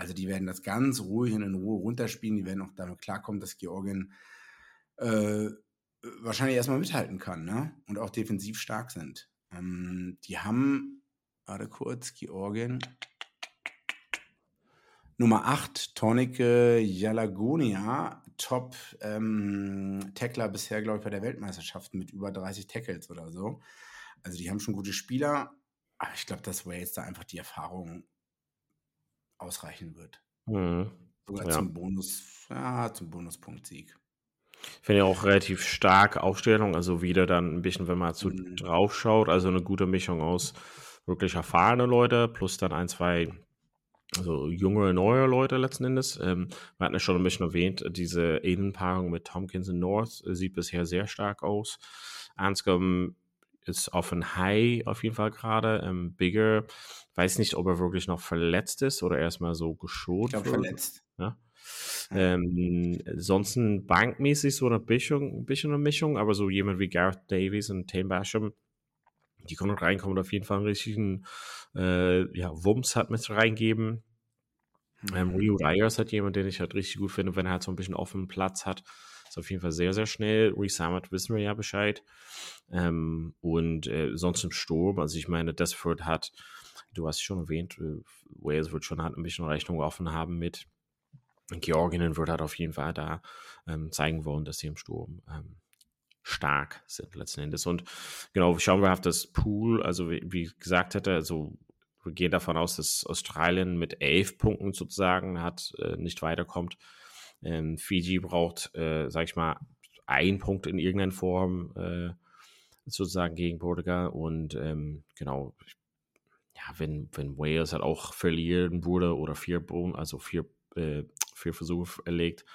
Also die werden das ganz ruhig und in Ruhe runterspielen. Die werden auch damit klarkommen, dass Georgien äh, wahrscheinlich erstmal mithalten kann ne? und auch defensiv stark sind. Ähm, die haben, warte kurz, Georgien. Nummer 8, Tonike Jalagonia, Top ähm, Tackler bisher, glaube ich, bei der Weltmeisterschaft mit über 30 Tackles oder so. Also die haben schon gute Spieler, aber ich glaube, dass Wales da einfach die Erfahrung ausreichen wird. Mhm. Sogar ja. zum Bonus, ja, zum Bonuspunkt-Sieg. Ich finde ja auch relativ stark Aufstellung, also wieder dann ein bisschen, wenn man so mhm. drauf schaut, also eine gute Mischung aus wirklich erfahrene Leute plus dann ein, zwei also junge, neue Leute letzten Endes. Ähm, wir hatten ja schon ein bisschen erwähnt, diese Innenpaarung mit Tompkins und North sieht bisher sehr stark aus. Anscombe ist auf ein High auf jeden Fall gerade. Ähm, Bigger, weiß nicht, ob er wirklich noch verletzt ist oder erstmal so geschont ich glaube, verletzt. Ja? Ähm, ansonsten bankmäßig so eine Mischung, ein bisschen eine Mischung, aber so jemand wie Gareth Davies und Tame Basham, die können reinkommen und auf jeden Fall einen richtigen äh, ja, Wumms hat mit reingeben. Ähm, Rio Ayers hat jemand, den ich halt richtig gut finde, wenn er halt so ein bisschen offenen Platz hat. Ist auf jeden Fall sehr, sehr schnell. Resummit wissen wir ja Bescheid. Ähm, und äh, sonst im Sturm, also ich meine, das wird hat, du hast schon erwähnt, äh, Wales wird schon halt ein bisschen Rechnung offen haben mit. Georgien wird halt auf jeden Fall da ähm, zeigen wollen, dass sie im Sturm ähm, stark sind letzten Endes. Und genau, schauen wir auf das Pool. Also wie, wie gesagt hätte, also wir gehen davon aus, dass Australien mit elf Punkten sozusagen hat, äh, nicht weiterkommt. Ähm, Fiji braucht, äh, sag ich mal, einen Punkt in irgendeiner Form äh, sozusagen gegen Portugal. Und ähm, genau, ja, wenn, wenn Wales halt auch verlieren würde oder vier also vier, äh, vier Versuche erlegt,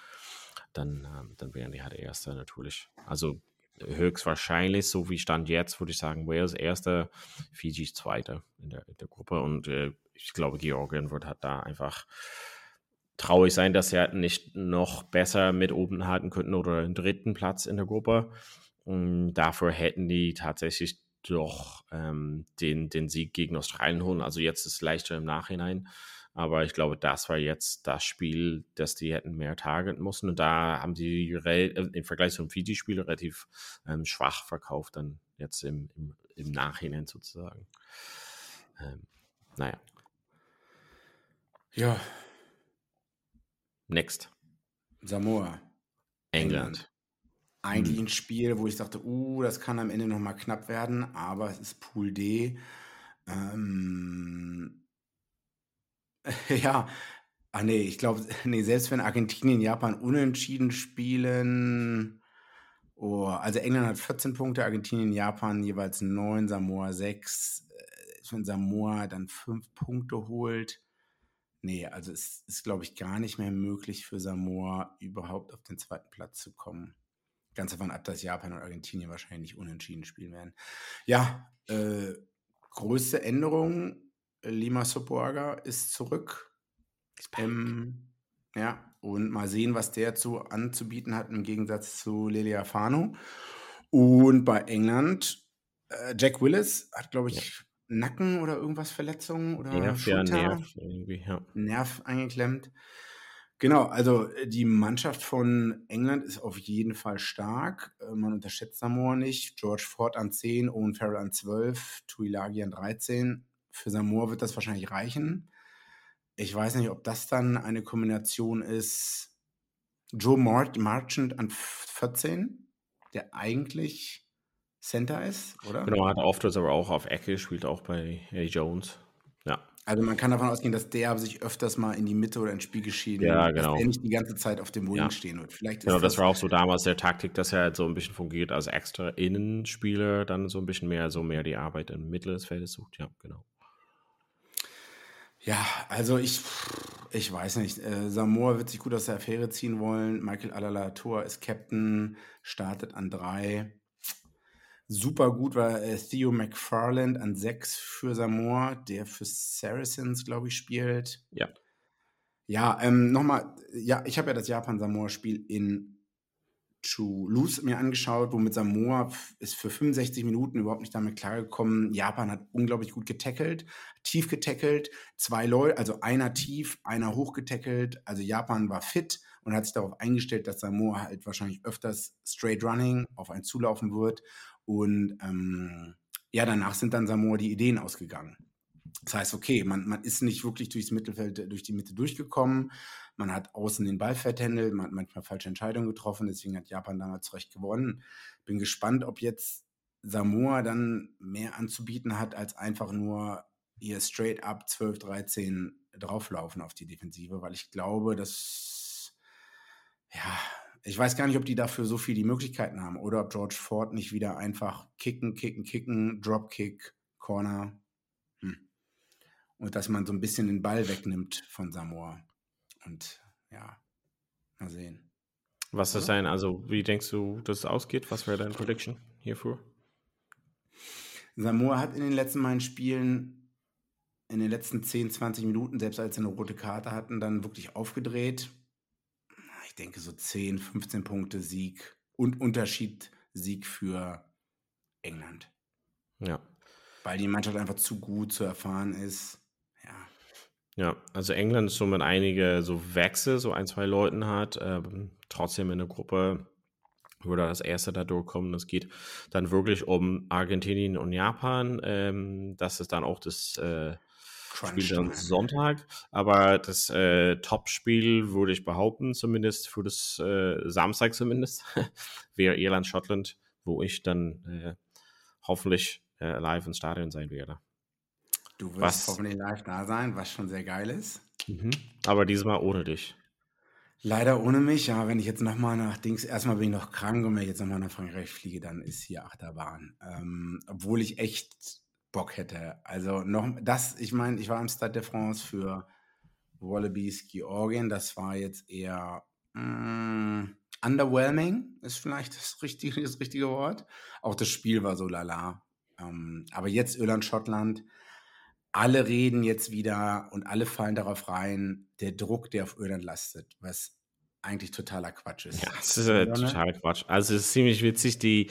dann, ähm, dann wären die halt Erster natürlich. Also höchstwahrscheinlich, so wie Stand jetzt, würde ich sagen, Wales Erster, Fiji Zweiter in der, in der Gruppe. Und äh, ich glaube, Georgien wird halt da einfach traurig sein, dass sie halt nicht noch besser mit oben halten könnten oder einen dritten Platz in der Gruppe. Und dafür hätten die tatsächlich doch ähm, den, den Sieg gegen Australien holen. Also jetzt ist es leichter im Nachhinein. Aber ich glaube, das war jetzt das Spiel, das die hätten mehr targeten müssen. Und da haben die äh, im Vergleich zum Fiji-Spiel relativ ähm, schwach verkauft, dann jetzt im, im, im Nachhinein sozusagen. Ähm, naja. Ja. Next. Samoa. England. Eigentlich hm. ein Spiel, wo ich dachte, uh, das kann am Ende nochmal knapp werden, aber es ist Pool D. Ähm, Ja, ah nee, ich glaube, nee, selbst wenn Argentinien, Japan unentschieden spielen, oh, also England hat 14 Punkte, Argentinien, Japan jeweils 9, Samoa 6. Äh, wenn Samoa dann 5 Punkte holt, nee, also es ist, glaube ich, gar nicht mehr möglich für Samoa überhaupt auf den zweiten Platz zu kommen. Ganz davon ab, dass Japan und Argentinien wahrscheinlich unentschieden spielen werden. Ja, äh, größte Änderung Lima Sopoaga ist zurück. Ähm, ja, und mal sehen, was der zu anzubieten hat im Gegensatz zu Lelia Fano. Und bei England, äh, Jack Willis hat, glaube ich, ja. Nacken oder irgendwas Verletzungen oder Nerv, ja, Nerv, irgendwie, ja. Nerv eingeklemmt. Genau, also äh, die Mannschaft von England ist auf jeden Fall stark. Äh, man unterschätzt Samoa nicht. George Ford an 10, Owen Farrell an 12, Tuilagi an 13. Für Samoa wird das wahrscheinlich reichen. Ich weiß nicht, ob das dann eine Kombination ist. Joe Marchant an 14, der eigentlich Center ist, oder? Genau, hat oft aber auch auf Ecke, spielt auch bei Eddie Jones. Ja. Also man kann davon ausgehen, dass der sich öfters mal in die Mitte oder ins Spiel geschieden, ja, genau. dass er nicht die ganze Zeit auf dem Wing ja. stehen wird. Vielleicht genau, das, das, war auch so damals der Taktik, dass er halt so ein bisschen fungiert als extra Innenspieler, dann so ein bisschen mehr, so mehr die Arbeit im Mittel des Feldes sucht. Ja, genau. Ja, also ich, ich weiß nicht. Äh, Samoa wird sich gut aus der Affäre ziehen wollen. Michael Alalator ist Captain, startet an drei. Super gut war äh, Theo McFarland an sechs für Samoa, der für Saracens, glaube ich, spielt. Ja. Ja, ähm, nochmal, ja, ich habe ja das Japan-Samoa-Spiel in Toulouse mir angeschaut, womit Samoa ist für 65 Minuten überhaupt nicht damit klargekommen. Japan hat unglaublich gut getackelt, tief getackelt, zwei Leute, also einer tief, einer hoch getackelt. Also Japan war fit und hat sich darauf eingestellt, dass Samoa halt wahrscheinlich öfters straight running auf einen zulaufen wird. Und ähm, ja, danach sind dann Samoa die Ideen ausgegangen. Das heißt, okay, man, man ist nicht wirklich durchs Mittelfeld, durch die Mitte durchgekommen. Man hat außen den Ball vertändelt, man hat manchmal falsche Entscheidungen getroffen, deswegen hat Japan damals zurecht gewonnen. Bin gespannt, ob jetzt Samoa dann mehr anzubieten hat, als einfach nur ihr straight up 12, 13 drauflaufen auf die Defensive, weil ich glaube, dass, ja, ich weiß gar nicht, ob die dafür so viel die Möglichkeiten haben oder ob George Ford nicht wieder einfach kicken, kicken, kicken, Dropkick, Corner, und dass man so ein bisschen den Ball wegnimmt von Samoa. Und ja, mal sehen. Was ist dein, also wie denkst du, dass es ausgeht? Was wäre deine Prediction hierfür? Samoa hat in den letzten beiden Spielen, in den letzten 10, 20 Minuten, selbst als sie eine rote Karte hatten, dann wirklich aufgedreht. Denke so 10, 15 Punkte Sieg und Unterschied Sieg für England. Ja. Weil die Mannschaft einfach zu gut, zu erfahren ist. Ja. Ja, also England ist so mit einige so Wechsel, so ein, zwei Leuten hat, ähm, trotzdem in der Gruppe würde das erste da durchkommen. Es geht dann wirklich um Argentinien und Japan. Ähm, das ist dann auch das äh, Spiel dann Sonntag. Aber das äh, Top-Spiel würde ich behaupten, zumindest für das äh, Samstag zumindest, wäre Irland-Schottland, wo ich dann äh, hoffentlich äh, live im Stadion sein werde. Du wirst was, hoffentlich live da sein, was schon sehr geil ist. Mhm. Aber diesmal ohne dich. Leider ohne mich, ja. Wenn ich jetzt nochmal nach Dings, erstmal bin ich noch krank und wenn ich jetzt nochmal nach Frankreich fliege, dann ist hier Achterbahn. Ähm, obwohl ich echt Bock hätte. Also noch das, ich meine, ich war im Stade de France für Wallabies Georgien. Das war jetzt eher mh, mm, underwhelming, ist vielleicht das richtige, das richtige Wort. Auch das Spiel war so lala. Ähm, aber jetzt Irland, Schottland, alle reden jetzt wieder und alle fallen darauf rein, der Druck, der auf Irland lastet, was eigentlich totaler Quatsch ist. Ja, es ist äh, totaler Quatsch. Also es ist ziemlich witzig, die,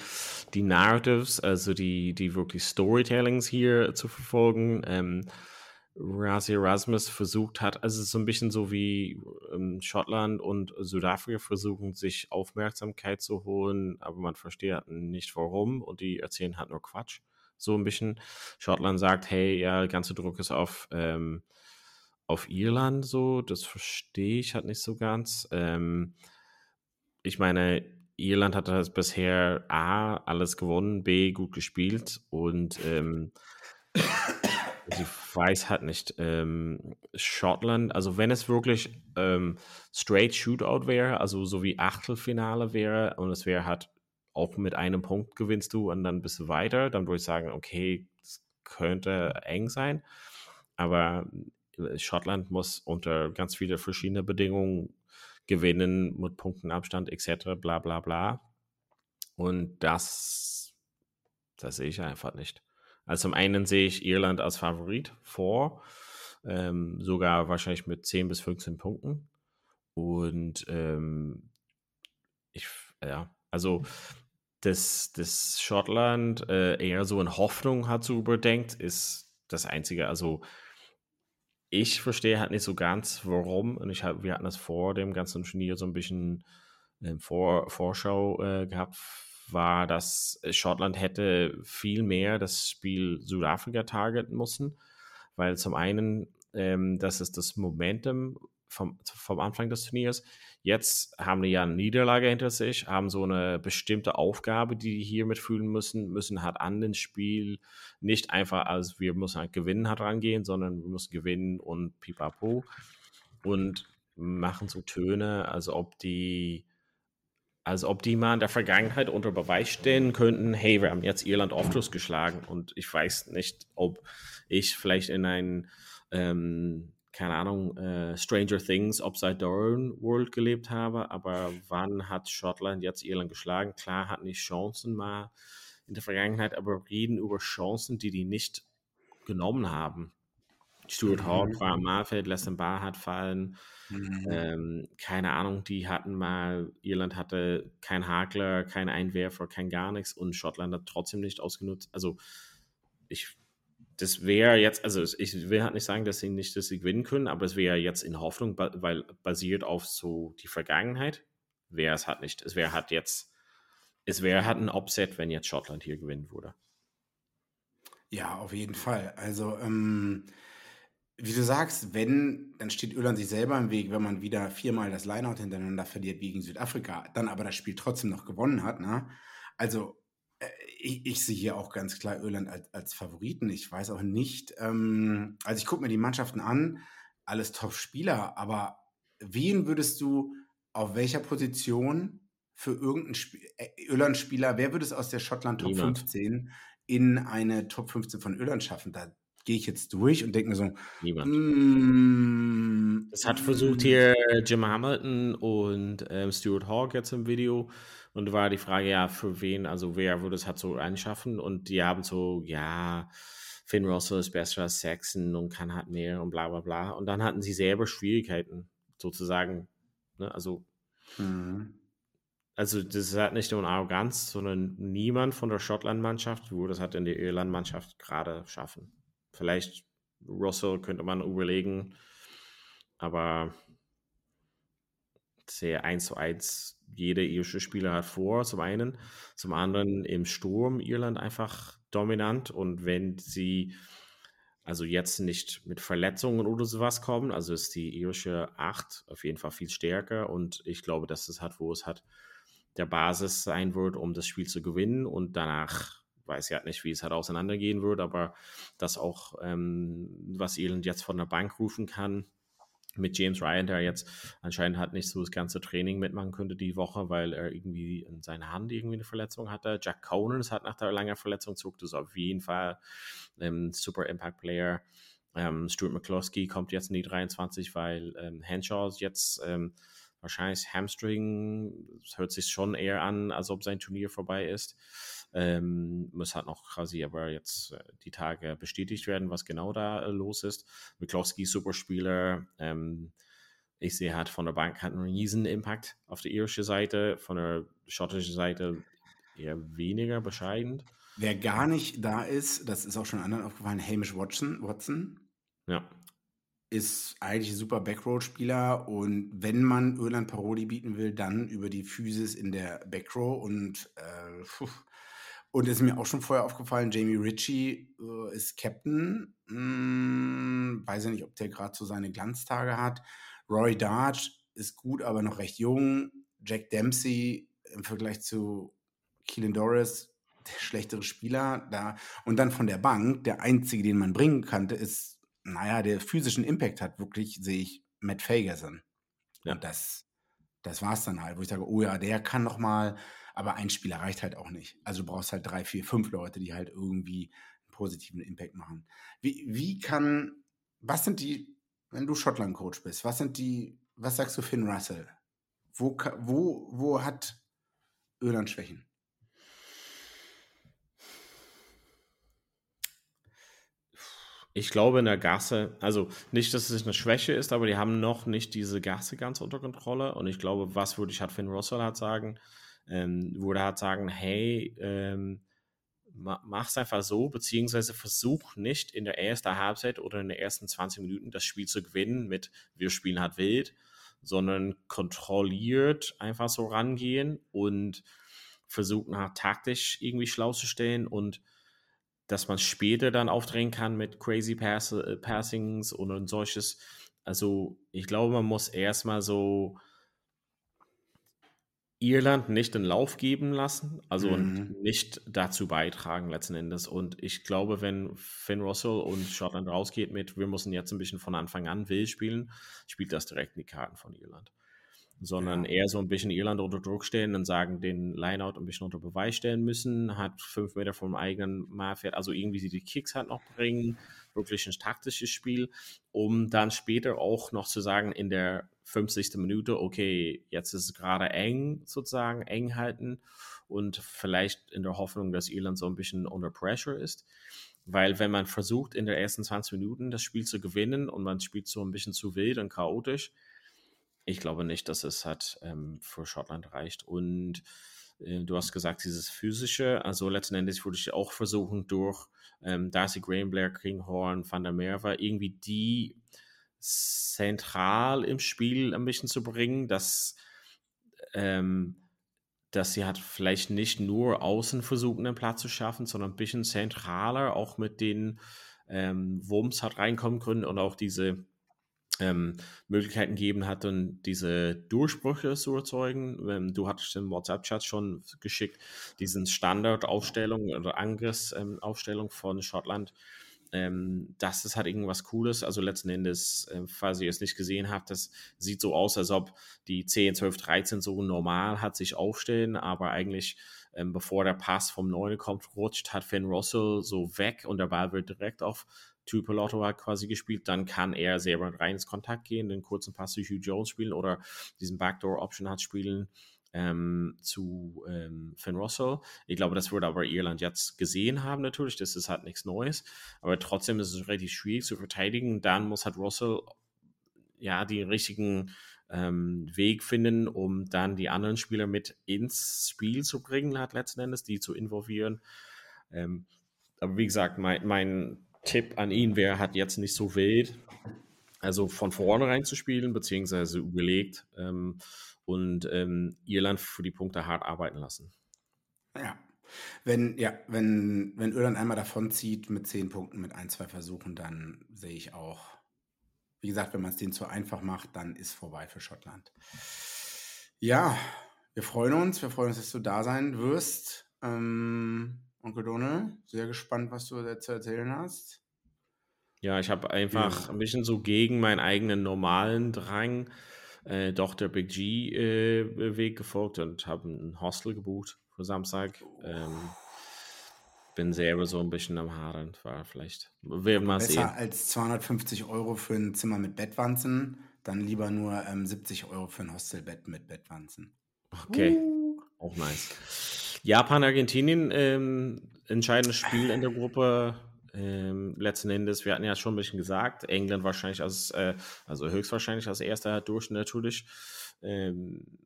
die Narratives, also die, die wirklich Storytellings hier zu verfolgen. Ähm, Razi Erasmus versucht hat, also es ist so ein bisschen so wie ähm, Schottland und Südafrika versuchen, sich Aufmerksamkeit zu holen, aber man versteht nicht warum und die erzählen halt nur Quatsch so ein bisschen. Schottland sagt, hey, ja, der ganze Druck ist auf, ähm, auf Irland so, das verstehe ich halt nicht so ganz. Ähm, ich meine, Irland hat das bisher A, alles gewonnen, B, gut gespielt und ähm, ich weiß halt nicht, ähm, Schottland, also wenn es wirklich ähm, straight Shootout wäre, also so wie Achtelfinale wäre und es wäre halt auch mit einem Punkt gewinnst du und dann bist du weiter, dann würde ich sagen, okay, es könnte eng sein. Aber Schottland muss unter ganz viele verschiedene Bedingungen gewinnen mit Punktenabstand etc. bla bla bla. Und das, das sehe ich einfach nicht. Also zum einen sehe ich Irland als Favorit vor, ähm, sogar wahrscheinlich mit 10 bis 15 Punkten. Und ähm, ich, ja, also dass, dass Schottland äh, eher so eine Hoffnung hat so überdenkt, ist das Einzige. Also ich verstehe halt nicht so ganz, warum. Und ich hab, wir hatten das vor dem ganzen Turnier so ein bisschen in vor, Vorschau äh, gehabt, war, dass Schottland hätte viel mehr das Spiel Südafrika targeten müssen, weil zum einen, ähm, das ist das Momentum vom, vom Anfang des Turniers. Jetzt haben die ja eine Niederlage hinter sich, haben so eine bestimmte Aufgabe, die die hier mitfühlen müssen, müssen halt an den Spiel nicht einfach als wir müssen halt gewinnen halt rangehen, sondern wir müssen gewinnen und pipapo und machen so Töne, als ob die als ob die mal in der Vergangenheit unter Beweis stehen könnten, hey, wir haben jetzt Irland Aufschluss geschlagen und ich weiß nicht, ob ich vielleicht in ein ähm, keine Ahnung, äh, Stranger Things Upside Down World gelebt habe, aber wann hat Schottland jetzt Irland geschlagen? Klar hatten die Chancen mal in der Vergangenheit, aber reden über Chancen, die die nicht genommen haben. Stuart mhm. Hawk war am Malfeld, lässt den Bar hat fallen. Mhm. Ähm, keine Ahnung, die hatten mal, Irland hatte kein Hakler, kein Einwerfer, kein gar nichts und Schottland hat trotzdem nicht ausgenutzt. Also ich das wäre jetzt, also ich will halt nicht sagen, dass sie nicht, dass sie gewinnen können, aber es wäre jetzt in Hoffnung, weil basiert auf so die Vergangenheit, wäre es halt nicht. Es wäre halt jetzt, es wäre halt ein Upset, wenn jetzt Schottland hier gewinnen würde. Ja, auf jeden Fall. Also, ähm, wie du sagst, wenn, dann steht Irland sich selber im Weg, wenn man wieder viermal das Lineout hintereinander verliert gegen Südafrika, dann aber das Spiel trotzdem noch gewonnen hat. Ne? Also ich, ich, sehe hier auch ganz klar Irland als, als Favoriten. Ich weiß auch nicht, ähm, also ich gucke mir die Mannschaften an, alles Top-Spieler, aber wen würdest du auf welcher Position für irgendeinen äh, Irland-Spieler, wer würde es aus der Schottland Top Niemand. 15 in eine Top 15 von Irland schaffen? Da gehe ich jetzt durch und denke mir so, Niemand. Mm, es hat versucht hier Jim Hamilton und ähm, Stuart Hawk jetzt im Video und war die Frage, ja, für wen, also wer würde es halt so einschaffen? Und die haben so, ja, Finn Russell ist besser als Saxon und kann halt mehr und bla bla bla. Und dann hatten sie selber Schwierigkeiten, sozusagen. Ne? Also Mhm. Also das ist halt nicht nur eine Arroganz, sondern niemand von der Schottland-Mannschaft würde das hat in der Irland-Mannschaft gerade schaffen. Vielleicht Russell könnte man überlegen, aber sehr eins zu eins jeder irische Spieler hat vor, zum einen. Zum anderen im Sturm Irland einfach dominant. Und wenn sie also jetzt nicht mit Verletzungen oder sowas kommen, also ist die irische 8 auf jeden Fall viel stärker. Und ich glaube, dass es hat, wo es hat, der Basis sein wird, um das Spiel zu gewinnen. Und danach weiß ich halt nicht, wie es halt auseinandergehen wird, aber das auch, ähm, was Irland jetzt von der Bank rufen kann, mit James Ryan, der jetzt anscheinend hat nicht so das ganze Training mitmachen könnte die Woche, weil er irgendwie in seiner Hand irgendwie eine Verletzung hatte. Jack Conan hat nach der langen Verletzung zurück, das ist auf jeden Fall ein super Impact Player. Ähm, Stuart McCloskey kommt jetzt in die 23, weil ähm, Henshaw jetzt ähm, wahrscheinlich Hamstring, hört sich schon eher an, als ob sein Turnier vorbei ist. Ähm, muss halt noch quasi aber jetzt äh, die Tage bestätigt werden, was genau da äh, los ist. Miklowski, Superspieler. Ähm, ich sehe, hat von der Bank hat einen riesen Impact auf der irische Seite, von der schottischen Seite eher weniger bescheiden. Wer gar nicht da ist, das ist auch schon anderen aufgefallen, Hamish Watson. Watson. Ja. Ist eigentlich ein super Backrow-Spieler und wenn man Irland Paroli bieten will, dann über die Physis in der Backrow und äh, und es ist mir auch schon vorher aufgefallen, Jamie Ritchie äh, ist Captain. Hm, weiß ja nicht, ob der gerade so seine Glanztage hat. Roy Darch ist gut, aber noch recht jung. Jack Dempsey im Vergleich zu Keelan Doris, der schlechtere Spieler. Da. Und dann von der Bank, der einzige, den man bringen kannte, ist, naja, der physischen Impact hat wirklich, sehe ich, Matt Fagerson. Ja. Und das, das war es dann halt, wo ich sage, oh ja, der kann noch mal aber ein Spieler reicht halt auch nicht. Also du brauchst halt drei, vier, fünf Leute, die halt irgendwie einen positiven Impact machen. Wie, wie kann, was sind die, wenn du Schottland-Coach bist, was sind die, was sagst du Finn Russell? Wo, wo, wo hat Irland Schwächen? Ich glaube in der Gasse, also nicht, dass es eine Schwäche ist, aber die haben noch nicht diese Gasse ganz unter Kontrolle. Und ich glaube, was würde ich halt Finn Russell halt sagen, ähm, würde halt sagen, hey, ähm, es einfach so, beziehungsweise versuch nicht in der ersten Halbzeit oder in den ersten 20 Minuten das Spiel zu gewinnen mit wir spielen halt wild, sondern kontrolliert einfach so rangehen und versuchen halt taktisch irgendwie schlau zu stellen und dass man später dann aufdrehen kann mit crazy Pass äh, Passings und solches. Also ich glaube, man muss erstmal so Irland nicht den Lauf geben lassen, also mhm. nicht dazu beitragen letzten Endes. Und ich glaube, wenn Finn Russell und Schottland rausgeht mit, wir müssen jetzt ein bisschen von Anfang an will spielen, spielt das direkt in die Karten von Irland. Sondern ja. eher so ein bisschen Irland unter Druck stellen und sagen, den Lineout ein bisschen unter Beweis stellen müssen, hat fünf Meter vom eigenen Marfeld, also irgendwie sie die Kicks halt noch bringen, wirklich ein taktisches Spiel, um dann später auch noch zu sagen, in der 50. Minute, okay, jetzt ist es gerade eng sozusagen, eng halten und vielleicht in der Hoffnung, dass Irland so ein bisschen under pressure ist. Weil wenn man versucht, in der ersten 20 Minuten das Spiel zu gewinnen und man spielt so ein bisschen zu wild und chaotisch, ich glaube nicht, dass es hat ähm, für Schottland reicht. Und äh, du hast gesagt, dieses physische, also letzten Endes würde ich auch versuchen, durch ähm, Darcy Graham, Blair Kinghorn, Van der Merwe irgendwie die zentral im Spiel ein bisschen zu bringen, dass, ähm, dass sie hat vielleicht nicht nur außen versuchen, einen Platz zu schaffen, sondern ein bisschen zentraler auch mit den ähm, Wumms hat reinkommen können und auch diese ähm, Möglichkeiten geben hat, und diese Durchbrüche zu erzeugen. Ähm, du hattest im WhatsApp-Chat schon geschickt, diesen Standardaufstellung oder Angriffsaufstellung von Schottland ähm, das ist halt irgendwas Cooles. Also letzten Endes, äh, falls ihr es nicht gesehen habt, das sieht so aus, als ob die 10, 12, 13 so normal hat sich aufstellen, aber eigentlich ähm, bevor der Pass vom 9 kommt, rutscht, hat Finn Russell so weg und der Ball wird direkt auf Tupelotto hat quasi gespielt, dann kann er selber rein ins Kontakt gehen, den kurzen Pass zu Hugh Jones spielen oder diesen Backdoor-Option hat spielen ähm, zu ähm, Finn Russell. Ich glaube, das würde aber Irland jetzt gesehen haben natürlich. Das ist halt nichts Neues. Aber trotzdem ist es relativ schwierig zu verteidigen. Dann muss halt Russell ja die richtigen ähm, Weg finden, um dann die anderen Spieler mit ins Spiel zu bringen, hat letzten Endes, die zu involvieren. Ähm, aber wie gesagt, mein, mein Tipp an ihn wäre, hat jetzt nicht so wild, also von vornherein zu spielen, beziehungsweise überlegt ähm, und ähm, Irland für die Punkte hart arbeiten lassen. Ja. Wenn, ja, wenn, wenn Irland einmal davon zieht mit zehn Punkten, mit ein, zwei Versuchen, dann sehe ich auch, wie gesagt, wenn man es denen zu einfach macht, dann ist vorbei für Schottland. Ja, wir freuen uns, wir freuen uns, dass du da sein wirst. Ähm, Onkel Donald, sehr gespannt, was du zu erzählen hast. Ja, ich habe einfach ja. ein bisschen so gegen meinen eigenen normalen Drang äh, doch der Big G-Weg äh, gefolgt und habe ein Hostel gebucht für Samstag. Ähm, bin selber so ein bisschen am Haaren, war vielleicht. Wir mal Besser sehen. als 250 Euro für ein Zimmer mit Bettwanzen, dann lieber nur ähm, 70 Euro für ein Hostelbett mit Bettwanzen. Okay, uh. auch nice. Japan, Argentinien, ähm, entscheidendes Spiel in der Gruppe. Ähm, letzten Endes, wir hatten ja schon ein bisschen gesagt, England wahrscheinlich als, äh, also höchstwahrscheinlich als erster durch natürlich. Ähm,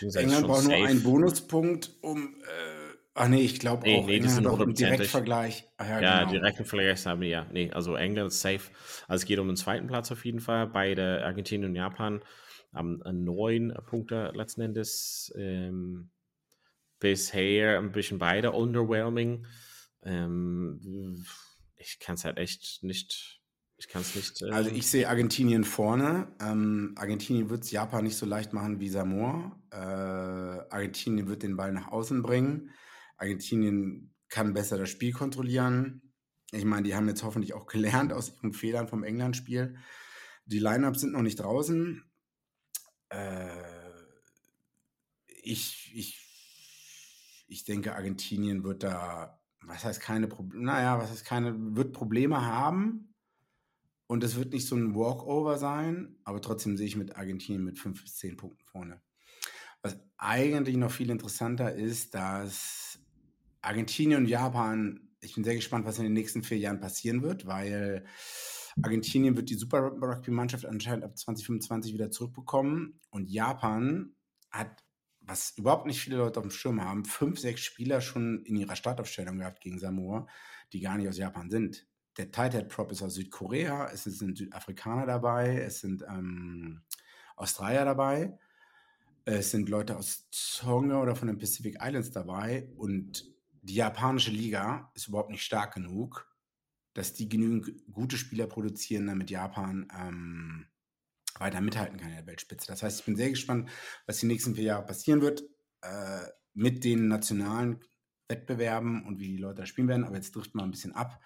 England braucht nur einen Bonuspunkt, um. Äh, ach nee, ich glaube nee, auch. Nee, England hat auch einen Direktvergleich. Ah, ja, ja genau. direkten Vergleich haben wir ja. Nee, also England ist safe. Also es geht um den zweiten Platz auf jeden Fall. Beide Argentinien und Japan haben neun Punkte letzten Endes. Ähm, bisher ein bisschen beide underwhelming. Ähm, ich kann es halt echt nicht ich kann es nicht. Äh, also ich sehe Argentinien vorne. Ähm, Argentinien wird es Japan nicht so leicht machen wie Samoa. Äh, Argentinien wird den Ball nach außen bringen. Argentinien kann besser das Spiel kontrollieren. Ich meine, die haben jetzt hoffentlich auch gelernt aus ihren Fehlern vom England-Spiel. Die Lineups sind noch nicht draußen. Äh, ich, ich, ich denke, Argentinien wird da, was heißt keine Probleme, naja, was heißt keine, wird Probleme haben und es wird nicht so ein Walkover sein, aber trotzdem sehe ich mit Argentinien mit fünf bis zehn Punkten vorne. Was eigentlich noch viel interessanter ist, dass Argentinien und Japan, ich bin sehr gespannt, was in den nächsten vier Jahren passieren wird, weil Argentinien wird die Super Rugby-Mannschaft anscheinend ab 2025 wieder zurückbekommen und Japan hat, was überhaupt nicht viele Leute auf dem Schirm haben, fünf, sechs Spieler schon in ihrer Startaufstellung gehabt gegen Samoa, die gar nicht aus Japan sind. Der Tighthead Prop ist aus Südkorea, es sind Südafrikaner dabei, es sind ähm, Australier dabei, es sind Leute aus Tonga oder von den Pacific Islands dabei und die japanische Liga ist überhaupt nicht stark genug, dass die genügend gute Spieler produzieren, damit Japan ähm, weiter mithalten kann in der Weltspitze. Das heißt, ich bin sehr gespannt, was die nächsten vier Jahre passieren wird äh, mit den nationalen Wettbewerben und wie die Leute da spielen werden. Aber jetzt trifft man ein bisschen ab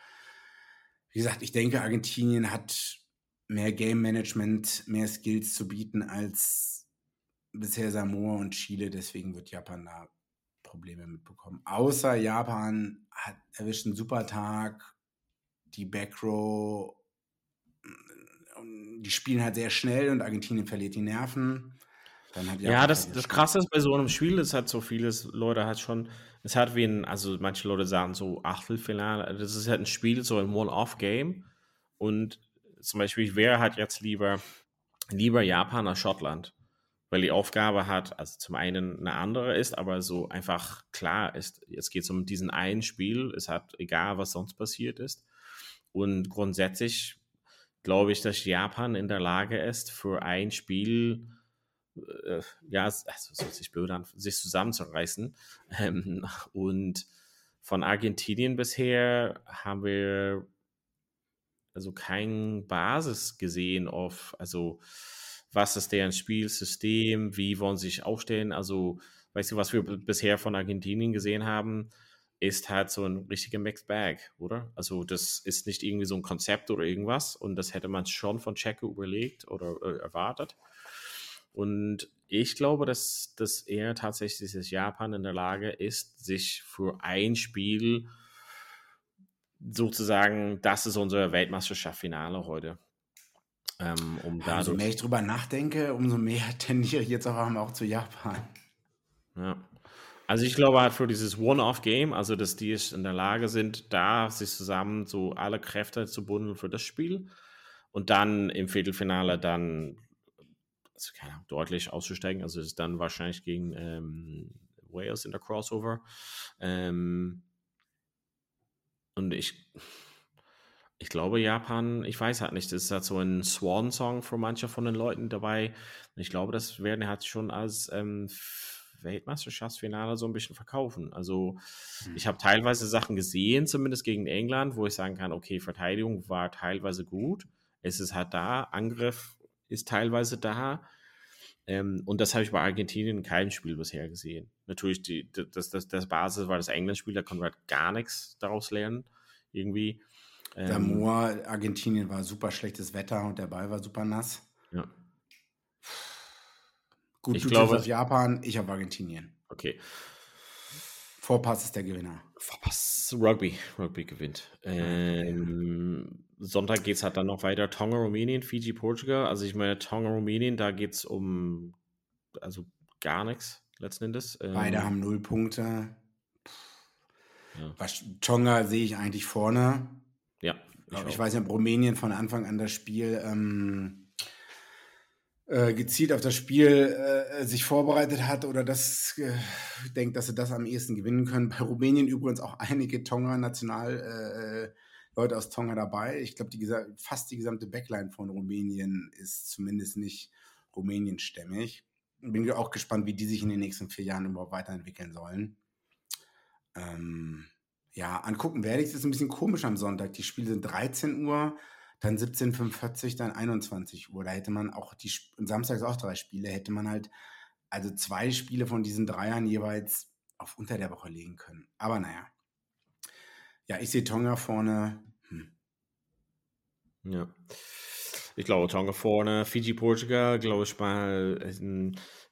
wie gesagt, ich denke, Argentinien hat mehr Game Management, mehr Skills zu bieten als bisher Samoa und Chile. Deswegen wird Japan da Probleme mitbekommen. Außer Japan hat erwischt einen super Tag. Die Backrow, die spielen halt sehr schnell und Argentinien verliert die Nerven. ja, das, das Krasse ist bei so einem Spiel, es hat so vieles, Leute hat schon es hat wie ein, also manche Leute sagen so Achtelfinale, das ist halt ein Spiel, so ein One-Off-Game. Und zum Beispiel, wer hat jetzt lieber, lieber Japan als Schottland? Weil die Aufgabe hat, also zum einen eine andere ist, aber so einfach klar ist, jetzt geht es um diesen einen Spiel, es hat egal, was sonst passiert ist. Und grundsätzlich glaube ich, dass Japan in der Lage ist, für ein Spiel äh, ja, also so sich blöd an, sich zusammenzureißen. Ähm, und von Argentinien bisher haben wir also kein Basis gesehen auf, also was ist deren Spielsystem, wie wollen sie sich aufstellen. Also, weißt du, was wir bisher von Argentinien gesehen haben, ist halt so ein richtiger Mixed Bag, oder? Also, das ist nicht irgendwie so ein Konzept oder irgendwas und das hätte man schon von Checo überlegt oder äh, erwartet. Und ich glaube, dass, dass er tatsächlich, dass Japan in der Lage ist, sich für ein Spiel sozusagen, das ist unser Weltmeisterschaftsfinale heute. Ähm, um ja, umso mehr ich drüber nachdenke, umso mehr tendiere ich jetzt auch zu Japan. Ja. Also ich glaube halt für dieses One-Off-Game, also dass die in der Lage sind, da sich zusammen so alle Kräfte zu bundeln für das Spiel und dann im Viertelfinale dann also Ahnung, deutlich auszusteigen. Also ist dann wahrscheinlich gegen ähm, Wales in der Crossover. Ähm, und ich, ich glaube, Japan, ich weiß halt nicht, das ist halt so ein Swan-Song für manche von den Leuten dabei. Ich glaube, das werden halt schon als ähm, Weltmeisterschaftsfinale so ein bisschen verkaufen. Also ich habe teilweise Sachen gesehen, zumindest gegen England, wo ich sagen kann, okay, Verteidigung war teilweise gut. Es ist halt da, Angriff ist teilweise da. Ähm, und das habe ich bei Argentinien in keinem Spiel bisher gesehen. Natürlich, die, das, das, das Basis war das England-Spiel, da konnte man halt gar nichts daraus lernen, irgendwie. Ähm, Samoa, Argentinien war super schlechtes Wetter und der Ball war super nass. Ja. Gut, ich du glaube, auf Japan, ich auf Argentinien. Okay. Vorpass ist der Gewinner. Vorpass, Rugby. Rugby gewinnt. Ähm, Sonntag geht es halt dann noch weiter. Tonga, Rumänien, Fiji, Portugal. Also ich meine, Tonga, Rumänien, da geht es um also gar nichts letzten Endes. Ähm, Beide haben null Punkte. Ja. Was, Tonga sehe ich eigentlich vorne. Ja. Ich, ich weiß nicht, ob Rumänien von Anfang an das Spiel ähm, äh, gezielt auf das Spiel äh, sich vorbereitet hat oder das äh, denkt, dass sie das am ehesten gewinnen können. Bei Rumänien übrigens auch einige Tonga-National äh, Leute aus Tonga dabei. Ich glaube, fast die gesamte Backline von Rumänien ist zumindest nicht Rumänienstämmig. Bin auch gespannt, wie die sich in den nächsten vier Jahren überhaupt weiterentwickeln sollen. Ähm, ja, angucken werde ich es. ist ein bisschen komisch am Sonntag. Die Spiele sind 13 Uhr dann 17.45 dann 21 Uhr. Da hätte man auch die, samstags auch drei Spiele, hätte man halt also zwei Spiele von diesen Dreiern jeweils auf unter der Woche legen können. Aber naja. Ja, ich sehe Tonga vorne. Hm. Ja. Ich glaube, Tonga vorne, Fiji, Portugal, glaube ich mal,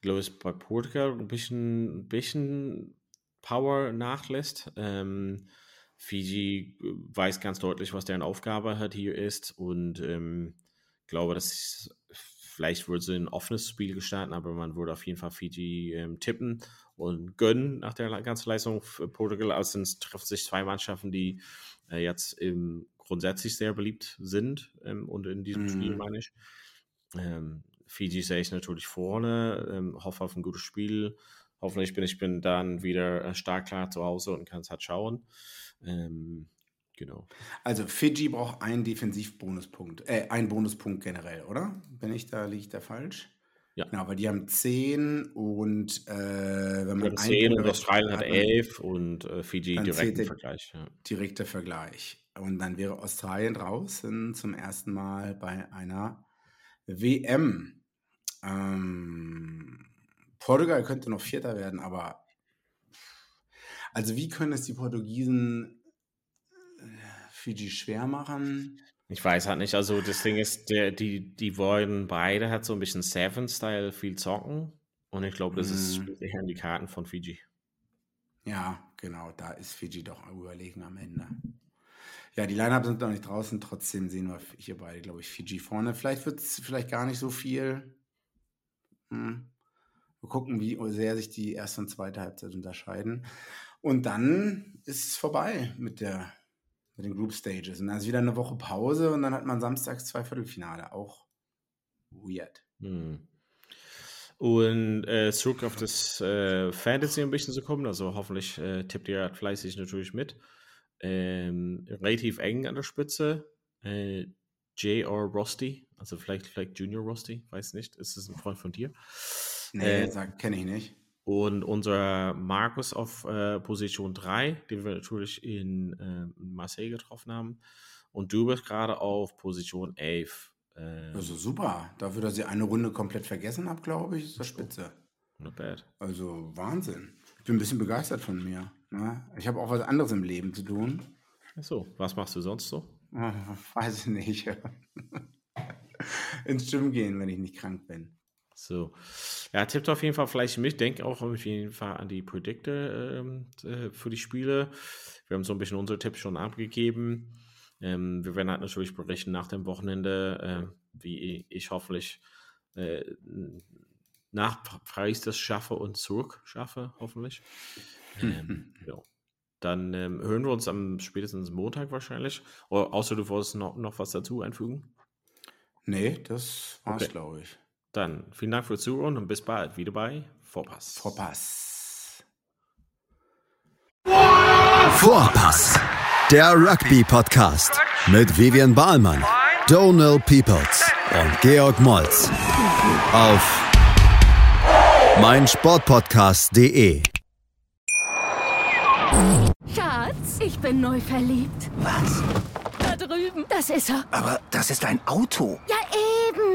glaube ich, bei Portugal ein bisschen, bisschen Power nachlässt. Ähm, Fiji äh, weiß ganz deutlich, was deren Aufgabe hat hier ist und ähm, glaube, dass vielleicht würde sie ein offenes Spiel gestalten, aber man würde auf jeden Fall Fiji ähm, tippen und gönnen nach der ganzen Leistung für Portugal. Also es treffen sich zwei Mannschaften, die äh, jetzt ähm, grundsätzlich sehr beliebt sind ähm, und in diesem mhm. Spiel meine ich. Ähm, Fiji sehe ich natürlich vorne, ähm, hoffe auf ein gutes Spiel. Hoffentlich bin ich bin dann wieder äh, stark klar zu Hause und kann es halt schauen. Ähm, genau. Also Fiji braucht einen Defensivbonuspunkt, äh, einen Bonuspunkt generell, oder? Bin ich da, liege ich da falsch? Ja. Genau, weil die haben 10 und äh, wenn man 10 und Australien hat 11 und äh, Fiji direkter Vergleich. Ja. Direkter Vergleich. Und dann wäre Australien draußen zum ersten Mal bei einer WM. Ähm, Portugal könnte noch Vierter werden, aber also wie können es die Portugiesen äh, Fiji schwer machen? Ich weiß halt nicht. Also das Ding ist, der, die, die wollen beide hat so ein bisschen Seven-Style viel zocken. Und ich glaube, das ist mhm. eher in die Karten von Fiji. Ja, genau. Da ist Fiji doch überlegen am Ende. Ja, die Line-Up sind noch nicht draußen. Trotzdem sehen wir hier beide, glaube ich, Fiji vorne. Vielleicht wird es vielleicht gar nicht so viel. Hm. Wir gucken, wie sehr sich die erste und zweite Halbzeit unterscheiden. Und dann ist es vorbei mit der mit den Group Stages. Und dann ist wieder eine Woche Pause und dann hat man samstags zwei Viertelfinale. Auch weird. Hm. Und äh, zurück auf das äh, Fantasy ein bisschen zu kommen, also hoffentlich äh, tippt ihr fleißig natürlich mit. Ähm, relativ eng an der Spitze. Äh, J.R. Rusty, also vielleicht, vielleicht Junior Rusty, weiß nicht. Ist das ein Freund von dir? Nee, äh, kenne ich nicht. Und unser Markus auf äh, Position 3, den wir natürlich in äh, Marseille getroffen haben. Und du bist gerade auf Position 11. Äh, also super. Dafür, dass ich eine Runde komplett vergessen habe, glaube ich, ist das spitze. Not bad. Also Wahnsinn. Ich bin ein bisschen begeistert von mir. Ne? Ich habe auch was anderes im Leben zu tun. Achso, was machst du sonst so? Weiß ich nicht. Ins Gym gehen, wenn ich nicht krank bin. So. Ja, tippt auf jeden Fall vielleicht mit. Denkt auch auf jeden Fall an die Predikte ähm, äh, für die Spiele. Wir haben so ein bisschen unsere Tipps schon abgegeben. Ähm, wir werden halt natürlich berichten nach dem Wochenende, äh, wie ich hoffentlich äh, nach Paris das schaffe und zurück schaffe, hoffentlich. Ähm, ja. Dann ähm, hören wir uns am spätestens Montag wahrscheinlich. Oder, außer du wolltest noch, noch was dazu einfügen. Nee, das war's, okay. glaube ich. Dann vielen Dank fürs Zuhören und bis bald wieder bei Vorpass. Vorpass. Vorpass, der Rugby-Podcast mit Vivian Bahlmann, Donal Peoples und Georg Moltz auf meinsportpodcast.de. Schatz, ich bin neu verliebt. Was? Da drüben. Das ist er. Aber das ist ein Auto. Ja,